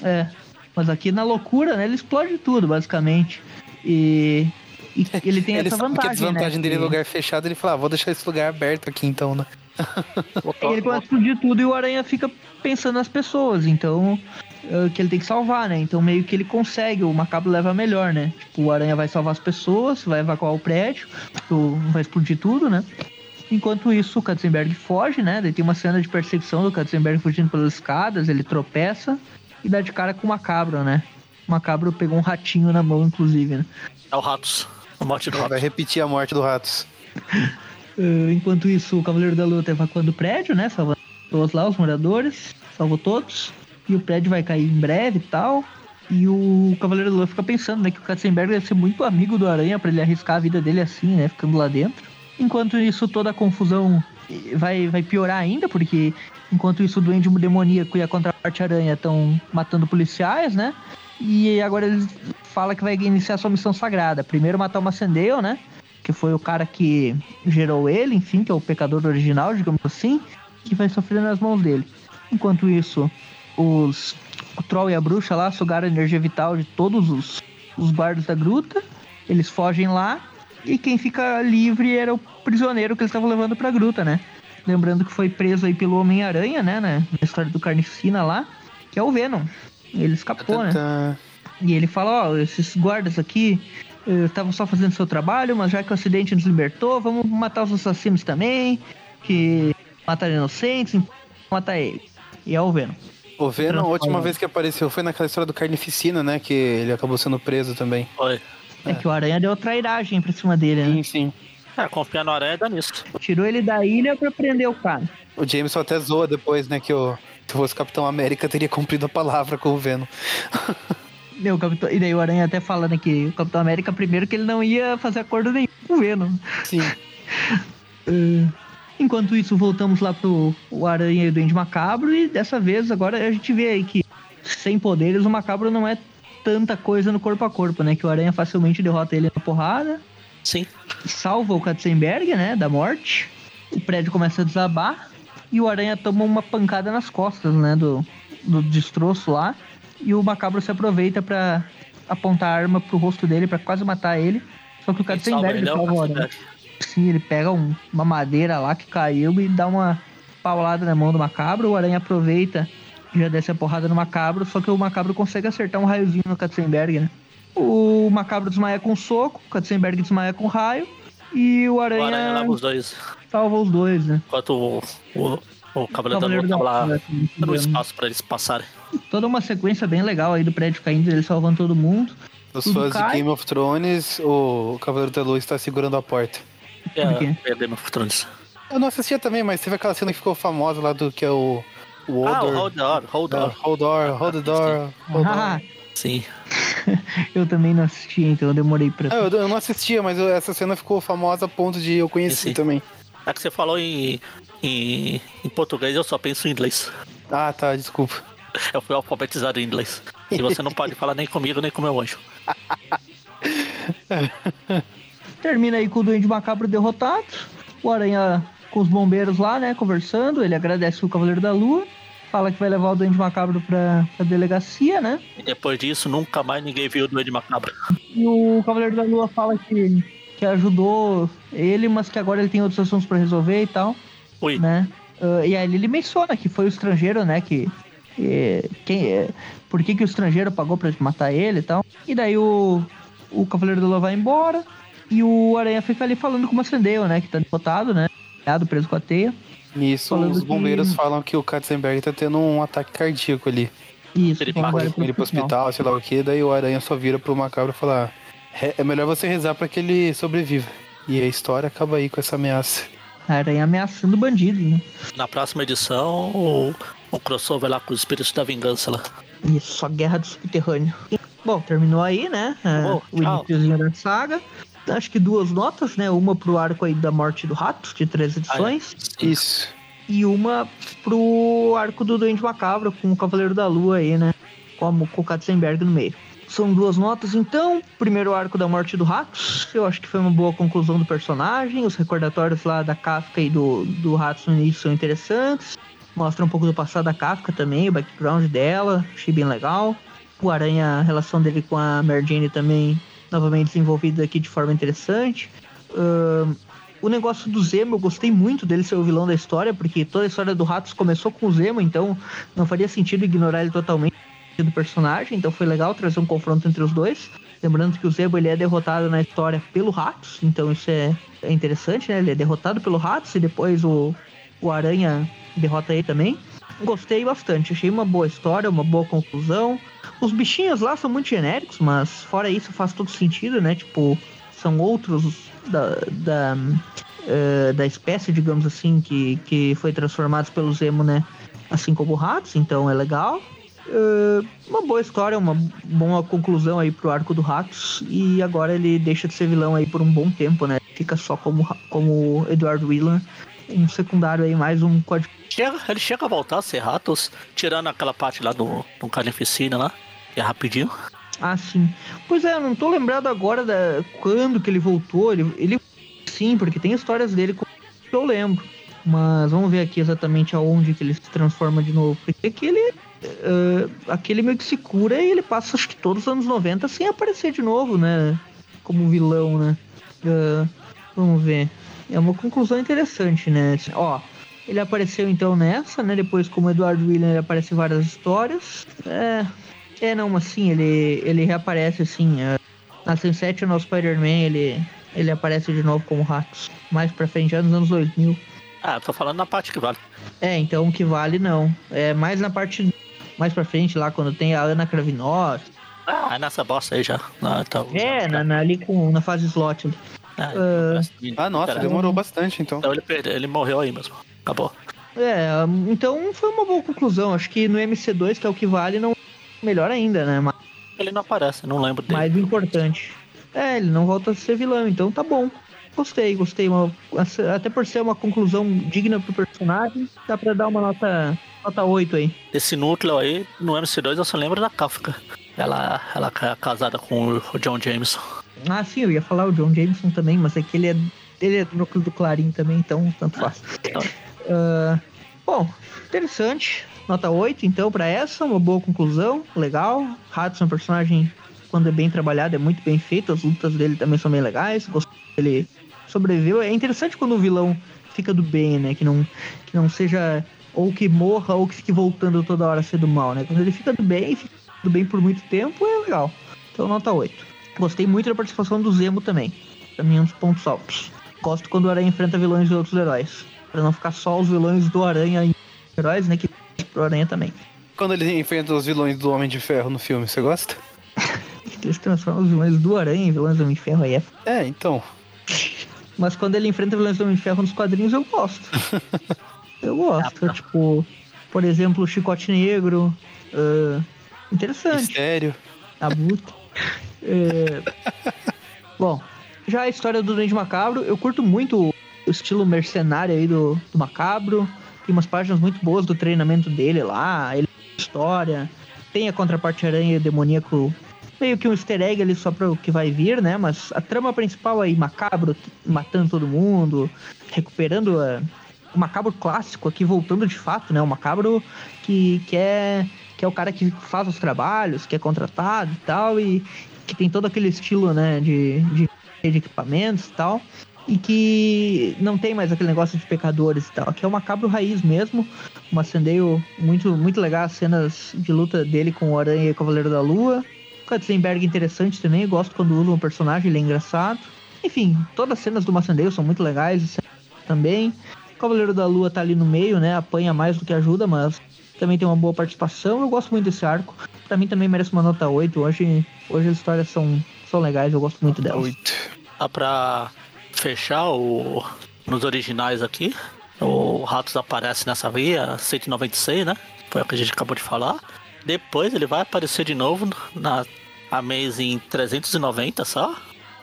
É. Mas aqui na loucura, né? Ele explode tudo, basicamente. E, e ele tem ele essa sabe que a vantagem, desvantagem né? dele é lugar fechado, ele fala, ah, vou deixar esse lugar aberto aqui então, né? Ele começa a explodir tudo e o Aranha fica pensando nas pessoas, então. é, Que ele tem que salvar, né? Então meio que ele consegue, o Macabro leva melhor, né? Tipo, o Aranha vai salvar as pessoas, vai evacuar o prédio, o- vai explodir tudo, né? Enquanto isso, o Katzenberg foge, né? Daí tem uma cena de perseguição do Katzenberg fugindo pelas escadas, ele tropeça e dá de cara com o Macabro, né? O Macabro pegou um ratinho na mão, inclusive, né? É o Ratos. A morte do Vai Ratos. repetir a morte do Ratos. Uh, enquanto isso, o Cavaleiro da Lua tá evacuando o prédio, né? Salvando todos lá, os moradores. Salvou todos. E o prédio vai cair em breve e tal. E o Cavaleiro da Lua fica pensando, né? Que o Katzenberg deve ser muito amigo do Aranha pra ele arriscar a vida dele assim, né? Ficando lá dentro. Enquanto isso, toda a confusão vai, vai piorar ainda, porque enquanto isso, o Duende Demoníaco e a Contraparte Aranha estão matando policiais, né? E agora ele fala que vai iniciar sua missão sagrada. Primeiro matar o Macendale, né? que foi o cara que gerou ele, enfim, que é o pecador original, digamos assim, que vai sofrer nas mãos dele. Enquanto isso, os o Troll e a bruxa lá sugaram a energia vital de todos os, os guardas da gruta. Eles fogem lá e quem fica livre era o prisioneiro que eles estavam levando pra gruta, né? Lembrando que foi preso aí pelo Homem-Aranha, né, né? Na história do Carnificina lá, que é o Venom. Ele escapou, né? E ele fala, ó, esses guardas aqui eh, estavam só fazendo seu trabalho, mas já que o acidente nos libertou, vamos matar os assassinos também, que mataram inocentes, então vamos matar ele. E é o Venom. O Venom, a última vez que apareceu foi naquela história do Carnificina, né? Que ele acabou sendo preso também. Foi. É, que o Aranha deu trairagem pra cima dele, né? Sim, sim. É, confiar no Aranha dá nisso. Tirou ele da ilha pra prender o cara. O Jameson até zoa depois, né? Que o, se fosse Capitão América, teria cumprido a palavra com o Venom. E, o Capitão- e daí o Aranha até falando que o Capitão América, primeiro, que ele não ia fazer acordo nenhum com o Venom. Sim. Eh, enquanto isso, voltamos lá pro o Aranha e o Duende Macabro. E dessa vez, agora a gente vê aí que sem poderes, o Macabro não é tanta coisa no corpo a corpo, né? Que o Aranha facilmente derrota ele na porrada. Sim. Salva o Katzenberg, né? Da morte. O prédio começa a desabar. E o Aranha toma uma pancada nas costas, né? Do, do destroço lá. E o Macabro se aproveita pra apontar a arma pro rosto dele pra quase matar ele. Só que o salva Katzenberg ele o salva o Aranha. Sim, ele pega um- uma madeira lá que caiu e dá uma paulada na mão do macabro. O aranha aproveita e já desce a porrada no macabro, só que o macabro consegue acertar um raiozinho no Katzenberg, né? O macabro desmaia com um soco, o Katzenberg desmaia com um raio e o O aranha, Aranha leva os dois. salva os dois, né? Enquanto o, o, o Cavaleiro da Cavaleiro Lua tava lá Lua, dando né? espaço pra eles passarem. Toda uma sequência bem legal aí do prédio caindo, ele salvando todo mundo. Os Tudo fãs cai. de Game of Thrones, o Cavaleiro da Lua está segurando a porta. É, é Game of Thrones. Eu não assistia também, mas teve aquela cena que ficou famosa lá do que é o. O Ah, o Odor. Hold On, Hold Ah, On. Hold door, hold the door, hold Ah, on. Sim. eu também não assisti, então eu demorei pra. Ah, eu, não assistia, mas essa cena ficou famosa a ponto de eu conhecer também. É que você falou em, em, em português, eu só penso em inglês. Ah, tá, desculpa. Eu fui alfabetizado em inglês. E você não pode falar nem comigo, nem com meu anjo. Termina aí com o Duende Macabro derrotado. O Aranha com os bombeiros lá, né, conversando. Ele agradece o Cavaleiro da Lua. Fala que vai levar o Duende Macabro pra, pra delegacia, né? E depois disso, nunca mais ninguém viu o Duende Macabro. E o Cavaleiro da Lua fala que, que ajudou ele, mas que agora ele tem outros assuntos pra resolver e tal, Ui, né? Ah, e aí ele menciona que foi o estrangeiro, né, que... eh, quem, eh, por que, que o estrangeiro pagou pra matar ele e tal. E daí o, o Cavaleiro da Lua vai embora e o Aranha fica ali falando com o Mastendale, né, que tá derrotado, né? Preso com a teia. Nisso, Falando os que- bombeiros falam que o Katzenberg tá tendo um ataque cardíaco ali. Isso, Ele Com ele pro hospital, sei lá o que, daí o Aranha só vira pro Macabro e fala: "Re- É melhor você rezar pra que ele sobreviva. E a história acaba aí com essa ameaça. A Aranha ameaçando o bandido, né? na próxima edição, o, o crossover lá com os espíritos da vingança lá. Isso, só guerra do subterrâneo. Bom, terminou aí, né? ah, Bom, o iníciozinho da saga. Acho que duas notas, né? Uma pro arco aí da morte do rato, de três edições. Sim. Isso. E uma pro arco do Duende Macabro, com o Cavaleiro da Lua aí, né? Como com o Katzenberg no meio. São duas notas, então. Primeiro arco da morte do Ratos. Eu acho que foi uma boa conclusão do personagem. Os recordatórios lá da Kafka e do, do Ratos no início são interessantes. Mostra um pouco do passado da Kafka também, o background dela. Achei bem legal. O Aranha, a relação dele com a Mary Jane também, novamente desenvolvida aqui de forma interessante. Ahn, o negócio do Zemo, eu gostei muito dele ser o vilão da história, porque toda a história do Ratos começou com o Zemo, então não faria sentido ignorar ele totalmente do personagem, então foi legal trazer um confronto entre os dois. Lembrando que o Zemo ele é derrotado na história pelo Ratos, então isso é, é interessante, né? Ele é derrotado pelo Ratos e depois o, o Aranha derrota ele também. Gostei bastante, achei uma boa história, uma boa conclusão. Os bichinhos lá são muito genéricos, mas fora isso faz todo sentido, né? Tipo, são outros da, da, eh, da espécie, digamos assim, que, que foi transformados pelo Zemo, né? Assim como ratos, então é legal. Eh, uma boa história, uma boa conclusão aí pro arco do Ratos. E agora ele deixa de ser vilão aí por um bom tempo, né? Fica só como, como Edward Wheeler. Um secundário aí, mais um código. Chega, ele chega a voltar a ser ratos, tirando aquela parte lá do, do Carnificina lá, que é rapidinho. Ah, sim. Pois é, eu não tô lembrado agora da quando que ele voltou. Ele, ele sim, porque tem histórias dele que eu lembro. Mas vamos ver aqui exatamente aonde que ele se transforma de novo. Porque aquele, eh, aquele meio que se cura e ele passa acho que todos os anos 90 sem aparecer de novo, né? Como vilão, né? Eh, vamos ver. É uma conclusão interessante, né? Ó, ele apareceu então nessa, né? Depois, como Eduardo William, ele aparece em várias histórias. É, é, não, mas sim, ele, ele reaparece assim. é, na Sunset no Spider-Man, ele, ele aparece de novo como Ratos. Mais pra frente, já nos anos 2000. Ah, tô falando na parte que vale. É, então o que vale não. É mais na parte mais pra frente, lá quando tem a Ana Kravinov. Ah, é nessa bosta aí já. Ah, então, É, na, na- ali com, na fase slot. ali. Ah, Ah, nossa, Pera, demorou bastante então. Então ele perdeu, ele morreu aí mesmo. Acabou. É, então foi uma boa conclusão. Acho que no MC2, que é o que vale, não melhor ainda, né? Mas Ele não aparece, não lembro dele. mais importante. É, ele não volta a ser vilão, então tá bom. Gostei, gostei. Uma- até por ser uma conclusão digna pro personagem, dá pra dar uma nota, nota 8 aí. Esse núcleo aí, no MC2 eu só lembro da Kafka. Ela, ela é casada com o John Jameson. Ah, sim, eu ia falar o John Jameson também, mas é que ele é, ele é do núcleo do Clarim também, então tanto faz. Ah, bom, interessante. Nota 8, então, pra essa, uma boa conclusão, legal. Hudson é um personagem, quando é bem trabalhado, é muito bem feito. As lutas dele também são bem legais. Dele sobreviveu. É interessante quando o vilão fica do bem, né? Que não, que não seja ou que morra ou que fique voltando toda hora a ser do mal, né? Quando ele fica do bem, fica do bem por muito tempo, é legal. Então, nota 8. Gostei muito da participação do Zemo também. Pra mim, é um dos pontos altos. Gosto quando o Aranha enfrenta vilões de outros heróis. Pra não ficar só os vilões do Aranha em heróis, né? Que pro Aranha também. quando ele enfrenta os vilões do Homem de Ferro no filme, você gosta? Eles transformam os vilões do Aranha em vilões do Homem de Ferro aí é. É, então. Mas quando ele enfrenta vilões do Homem de Ferro nos quadrinhos, eu gosto. eu gosto. Tipo, por exemplo, o Chicote Negro. Uh, interessante. Mistério. Abutre. É... Bom, já a história do Duende Macabro, eu curto muito o estilo mercenário aí do, do Macabro. Tem umas páginas muito boas do treinamento dele lá, ele história. Tem a contraparte aranha demoníaco, meio que um easter egg ali só para o que vai vir, né? Mas a trama principal aí, Macabro matando todo mundo, recuperando a, o Macabro clássico aqui, voltando de fato, né? O Macabro que, que, é, que é o cara que faz os trabalhos, que é contratado e tal, e que tem todo aquele estilo, né, de, de, de equipamentos e tal e que não tem mais aquele negócio de pecadores e tal. Que é o macabro raiz mesmo. Um acendeio muito, muito legal, as cenas de luta dele com o Aranha e o Cavaleiro da Lua. Katzenberg interessante também, gosto quando usa um personagem, ele é engraçado. Enfim, todas as cenas do Macendeio são muito legais também. O Cavaleiro da Lua tá ali no meio, né? Apanha mais do que ajuda, mas também tem uma boa participação. Eu gosto muito desse arco. Pra mim também merece uma nota 8. Hoje, hoje as histórias são, são legais, eu gosto muito delas. 8. Dá pra fechar o, nos originais aqui, o Ratos aparece nessa via 196, né? Foi o que a gente acabou de falar. Depois ele vai aparecer de novo na Amazing 390 só.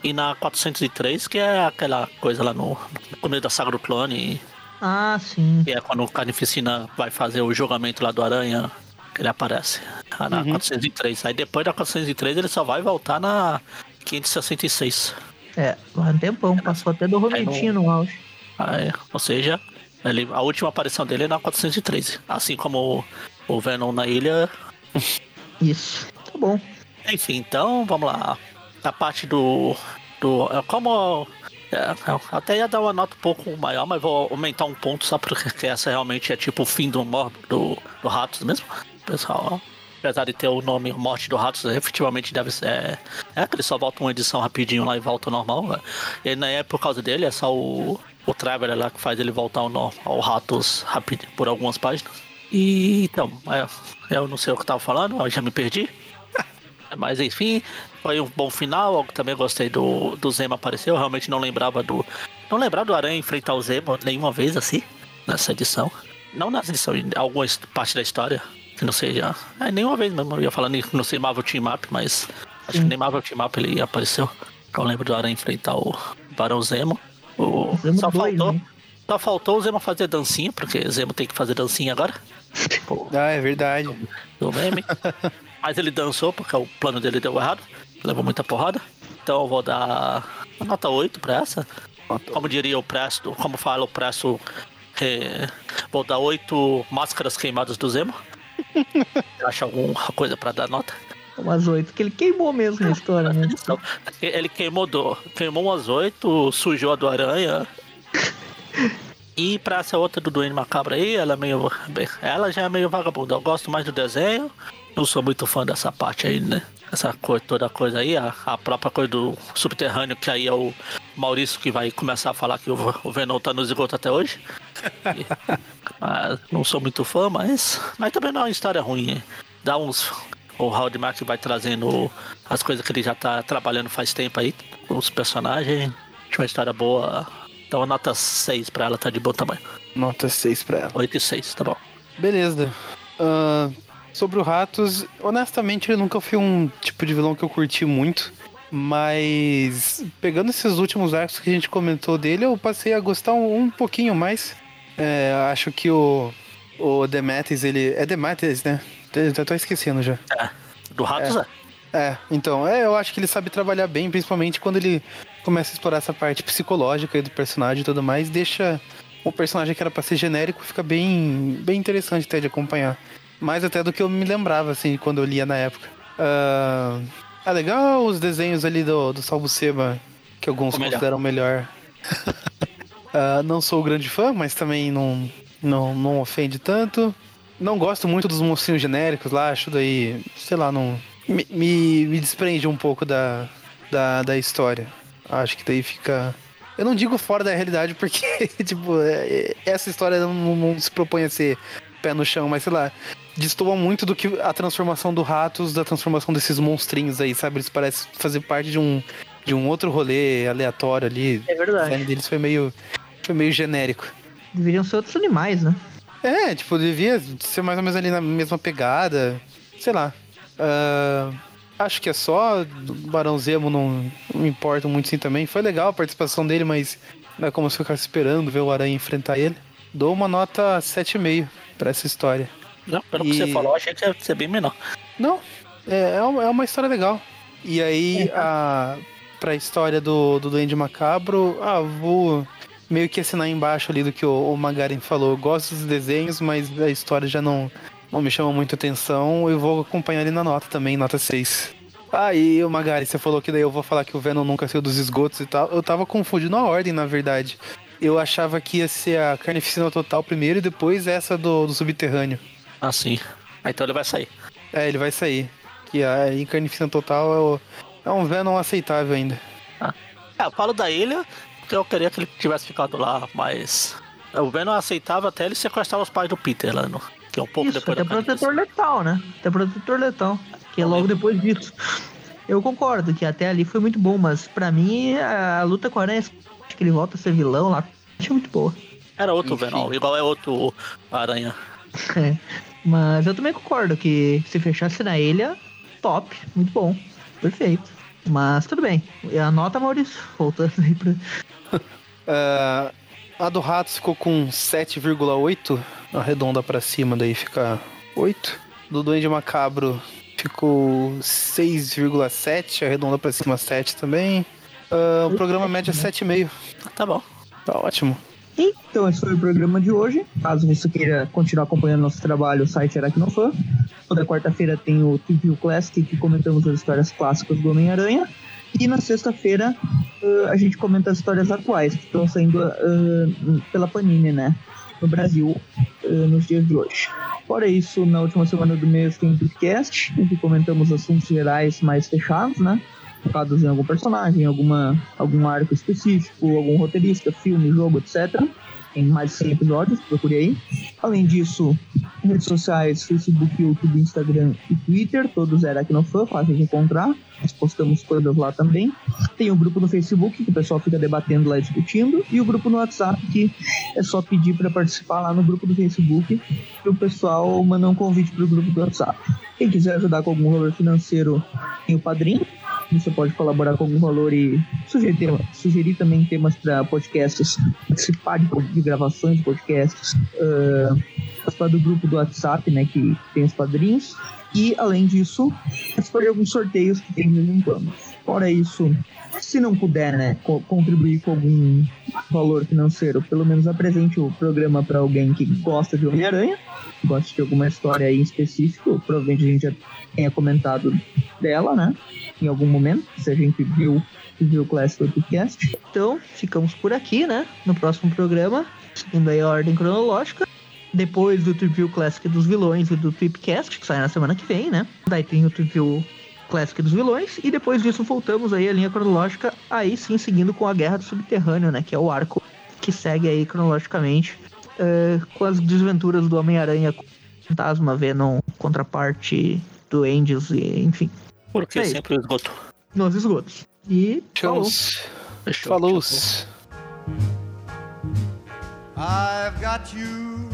E na 403, que é aquela coisa lá no, no começo da saga do clone. Ah, sim. Que é quando o Carnificina vai fazer o julgamento lá do Aranha, que ele aparece. Na uhum. 403. Aí depois da 403 ele só vai voltar na 566. É, um tempão, passou até do Romentinho no auge. Ah, é. Ou seja, ele, a última aparição dele é na 413. Assim como o, o Venom na ilha. Isso, tá bom. Enfim, então vamos lá. A parte do. do como. É, até ia dar uma nota um pouco maior, mas vou aumentar um ponto só porque essa realmente é tipo o fim do, do, do Ratos mesmo. Pessoal, apesar de ter o nome Morte do Ratos, efetivamente deve ser. É, é que ele só volta uma edição rapidinho lá e volta ao normal. Né? E não é por causa dele, é só o, o Traveler lá que faz ele voltar ao, ao Ratos rapidinho por algumas páginas. E então, é, eu não sei o que eu tava falando, eu já me perdi. Mas enfim, foi um bom final. Eu também gostei do, do Zema aparecer. Eu realmente não lembrava do. Não lembrava do Aranha enfrentar o Zema nenhuma vez assim, nessa edição. Não nessa edição, em alguma parte da história que não seja. É, nenhuma vez mesmo eu ia falando que não sei Marvel Team Up, mas acho que nem Marvel Team Up ele apareceu. Eu lembro do Aranha enfrentar o Barão Zemo. O... Zemo só dois, faltou. Né? Só faltou o Zemo fazer dancinha, porque o Zemo tem que fazer dancinha agora. Pô, ah, é verdade. Do meme. Mas ele dançou porque o plano dele deu errado. Levou muita porrada. Então eu vou dar nota 8 pra essa. Como diria o Presto, como fala o Presto, é, vou dar 8 máscaras queimadas do Zemo. Acha alguma coisa pra dar nota? Umas oito, que ele queimou mesmo na história, né? Ele queimou, do, queimou umas oito, sujou a do aranha. E pra essa outra do Duende Macabro aí, ela é meio. Ela já é meio vagabunda. Eu gosto mais do desenho. Não sou muito fã dessa parte aí, né? Essa coisa, toda coisa aí, a, a própria coisa do subterrâneo, que aí é o Maurício que vai começar a falar que o, o Venom tá no esgoto até hoje. E, ah, não sou muito fã, mas. Mas também não é uma história ruim. Dá uns. O Howard Mark vai trazendo as coisas que ele já tá trabalhando faz tempo aí, com os personagens. Tinha uma história boa. Então nota 6 pra ela, tá de bom tamanho. Nota 6 pra ela. 8 e 6, tá bom. Beleza. Uh, sobre o Ratos, honestamente, ele nunca foi um tipo de vilão que eu curti muito. Mas pegando esses últimos arcos que a gente comentou dele, eu passei a gostar um, um pouquinho mais. É, acho que o, o Demetrius, ele. É Demetrius, né? Já tô esquecendo já. É. Do Ratos, é. é. É, então, é, eu acho que ele sabe trabalhar bem, principalmente quando ele começa a explorar essa parte psicológica do personagem e tudo mais, deixa o personagem que era pra ser genérico, fica bem, bem interessante até de acompanhar. Mais até do que eu me lembrava, assim, quando eu lia na época. Uh, ah, legal os desenhos ali do, do Salvo Seba, que alguns consideram melhor. uh, não sou grande fã, mas também não, não, não ofende tanto. Não gosto muito dos mocinhos genéricos lá, acho daí, sei lá, não. Me, me, me desprende um pouco da, da, da história. Acho que daí fica. Eu não digo fora da realidade, porque, tipo, é, essa história não, não, se propõe a ser pé no chão, mas sei lá. destoa muito do que a transformação do Ratos, da transformação desses monstrinhos aí, sabe? Eles parecem fazer parte de um, de um outro rolê aleatório ali. É verdade. O design deles foi meio, foi meio genérico. Deveriam ser outros animais, né? É, tipo, devia ser mais ou menos ali na mesma pegada. Sei lá. Ah, acho que é só. O Barão Zemo não, não importa muito sim também. Foi legal a participação dele, mas não é como se ficasse esperando ver o Aranha enfrentar ele. Dou uma nota 7,5 pra essa história. Não, pelo E- que você falou, eu achei que ia ser bem menor. Não, é, é uma é história legal. E aí, a, pra história do, do Duende Macabro, ah, vou meio que assinar embaixo ali do que o, o Magarin falou. Eu gosto dos desenhos, mas a história já não, não me chama muito atenção. Eu vou acompanhar ali na nota também, nota 6. Ah, e o Magari, você falou que daí eu vou falar que o Venom nunca saiu dos esgotos e tal. Eu tava confundindo a ordem, na verdade. Eu achava que ia ser a Carnificina Total primeiro e depois essa do, do Subterrâneo. Assim. Ah, então ele vai sair. É, ele vai sair. Que a Carnificina Total é, o- é um Venom aceitável ainda. É, eu falo da ilha, porque eu queria que ele tivesse ficado lá, mas. O Venom aceitava até ele sequestrar os pais do Peter lá no. Que é um pouco Isso, depois até da protetor letal, né? Até protetor letal. Que é logo depois disso. Eu concordo que até ali foi muito bom, mas pra mim a luta com a Aranha, acho que ele volta a ser vilão lá, achei muito boa. Era outro Enfim. Venom, igual é outro Aranha. É. Mas eu também concordo que se fechasse na ilha, top, muito bom, perfeito. Mas tudo bem. E a nota, Maurício, voltando aí pra. Ah, a do Ratos ficou com 7,8. Arredonda pra cima, daí fica 8. Do Duende Macabro ficou 6,7. Arredonda pra cima 7 também. Ah, o programa média é 7,5. Tá bom. Tá ótimo. Então, esse foi o programa de hoje. Caso você queira continuar acompanhando nosso trabalho, o site Aracnofan. Toda quarta-feira tem o TV Classic, que comentamos as histórias clássicas do Homem-Aranha. E na sexta-feira eh, a gente comenta as histórias atuais que estão saindo eh, pela Panini, né? No Brasil, eh, nos dias de hoje. Fora isso, na última semana do mês tem o podcast, em que comentamos assuntos gerais mais fechados, né? Focados em algum personagem, alguma, algum arco específico, algum roteirista, filme, jogo, etc. Tem mais de 100 episódios, procure aí. Além disso, redes sociais, Facebook, YouTube, Instagram e Twitter, todos era Aracnofan, fácil de encontrar. Nós postamos coisas lá também. Tem o grupo no Facebook, que o pessoal fica debatendo lá e discutindo. E o grupo no WhatsApp, que é só pedir para participar lá no grupo do Facebook, e o pessoal manda um convite para o grupo do WhatsApp. Quem quiser ajudar com algum valor financeiro, tem o padrinho. Você pode colaborar com algum valor e sugerir, tema- sugerir também temas para podcasts, participar de, de gravações de podcasts, ah, participar do grupo do WhatsApp, né, que tem os padrinhos. E, além disso, de alguns sorteios que tem de vez em quando. Fora isso, se não puder, né, co- contribuir com algum valor financeiro, pelo menos apresente o programa para alguém que gosta de Homem-Aranha, gosta de alguma história aí em específico, provavelmente a gente já tenha comentado dela, né, em algum momento, se a gente viu, viu o Classic Podcast. Então, ficamos por aqui, né, no próximo programa, seguindo aí a ordem cronológica. Depois do Triview Classic dos vilões e do Tripcast, que sai na semana que vem, né? Daí tem o Triview Classic dos vilões. E depois disso voltamos aí a linha cronológica, aí sim seguindo com a Guerra do Subterrâneo, né? Que é o arco que segue aí cronologicamente eh, com as desventuras do Homem-Aranha com o Fantasma, Venom, contraparte do Angels e enfim, Porque É sempre o esgoto. nos esgotos. E falou. Falou. I've got you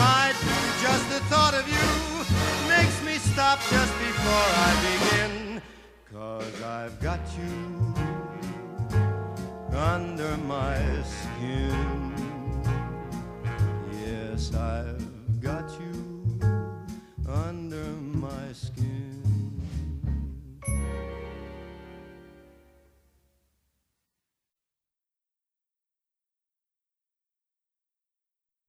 I do, just the thought of you makes me stop just before I begin. Cause I've got you under my skin. Yes, I've got you under my skin.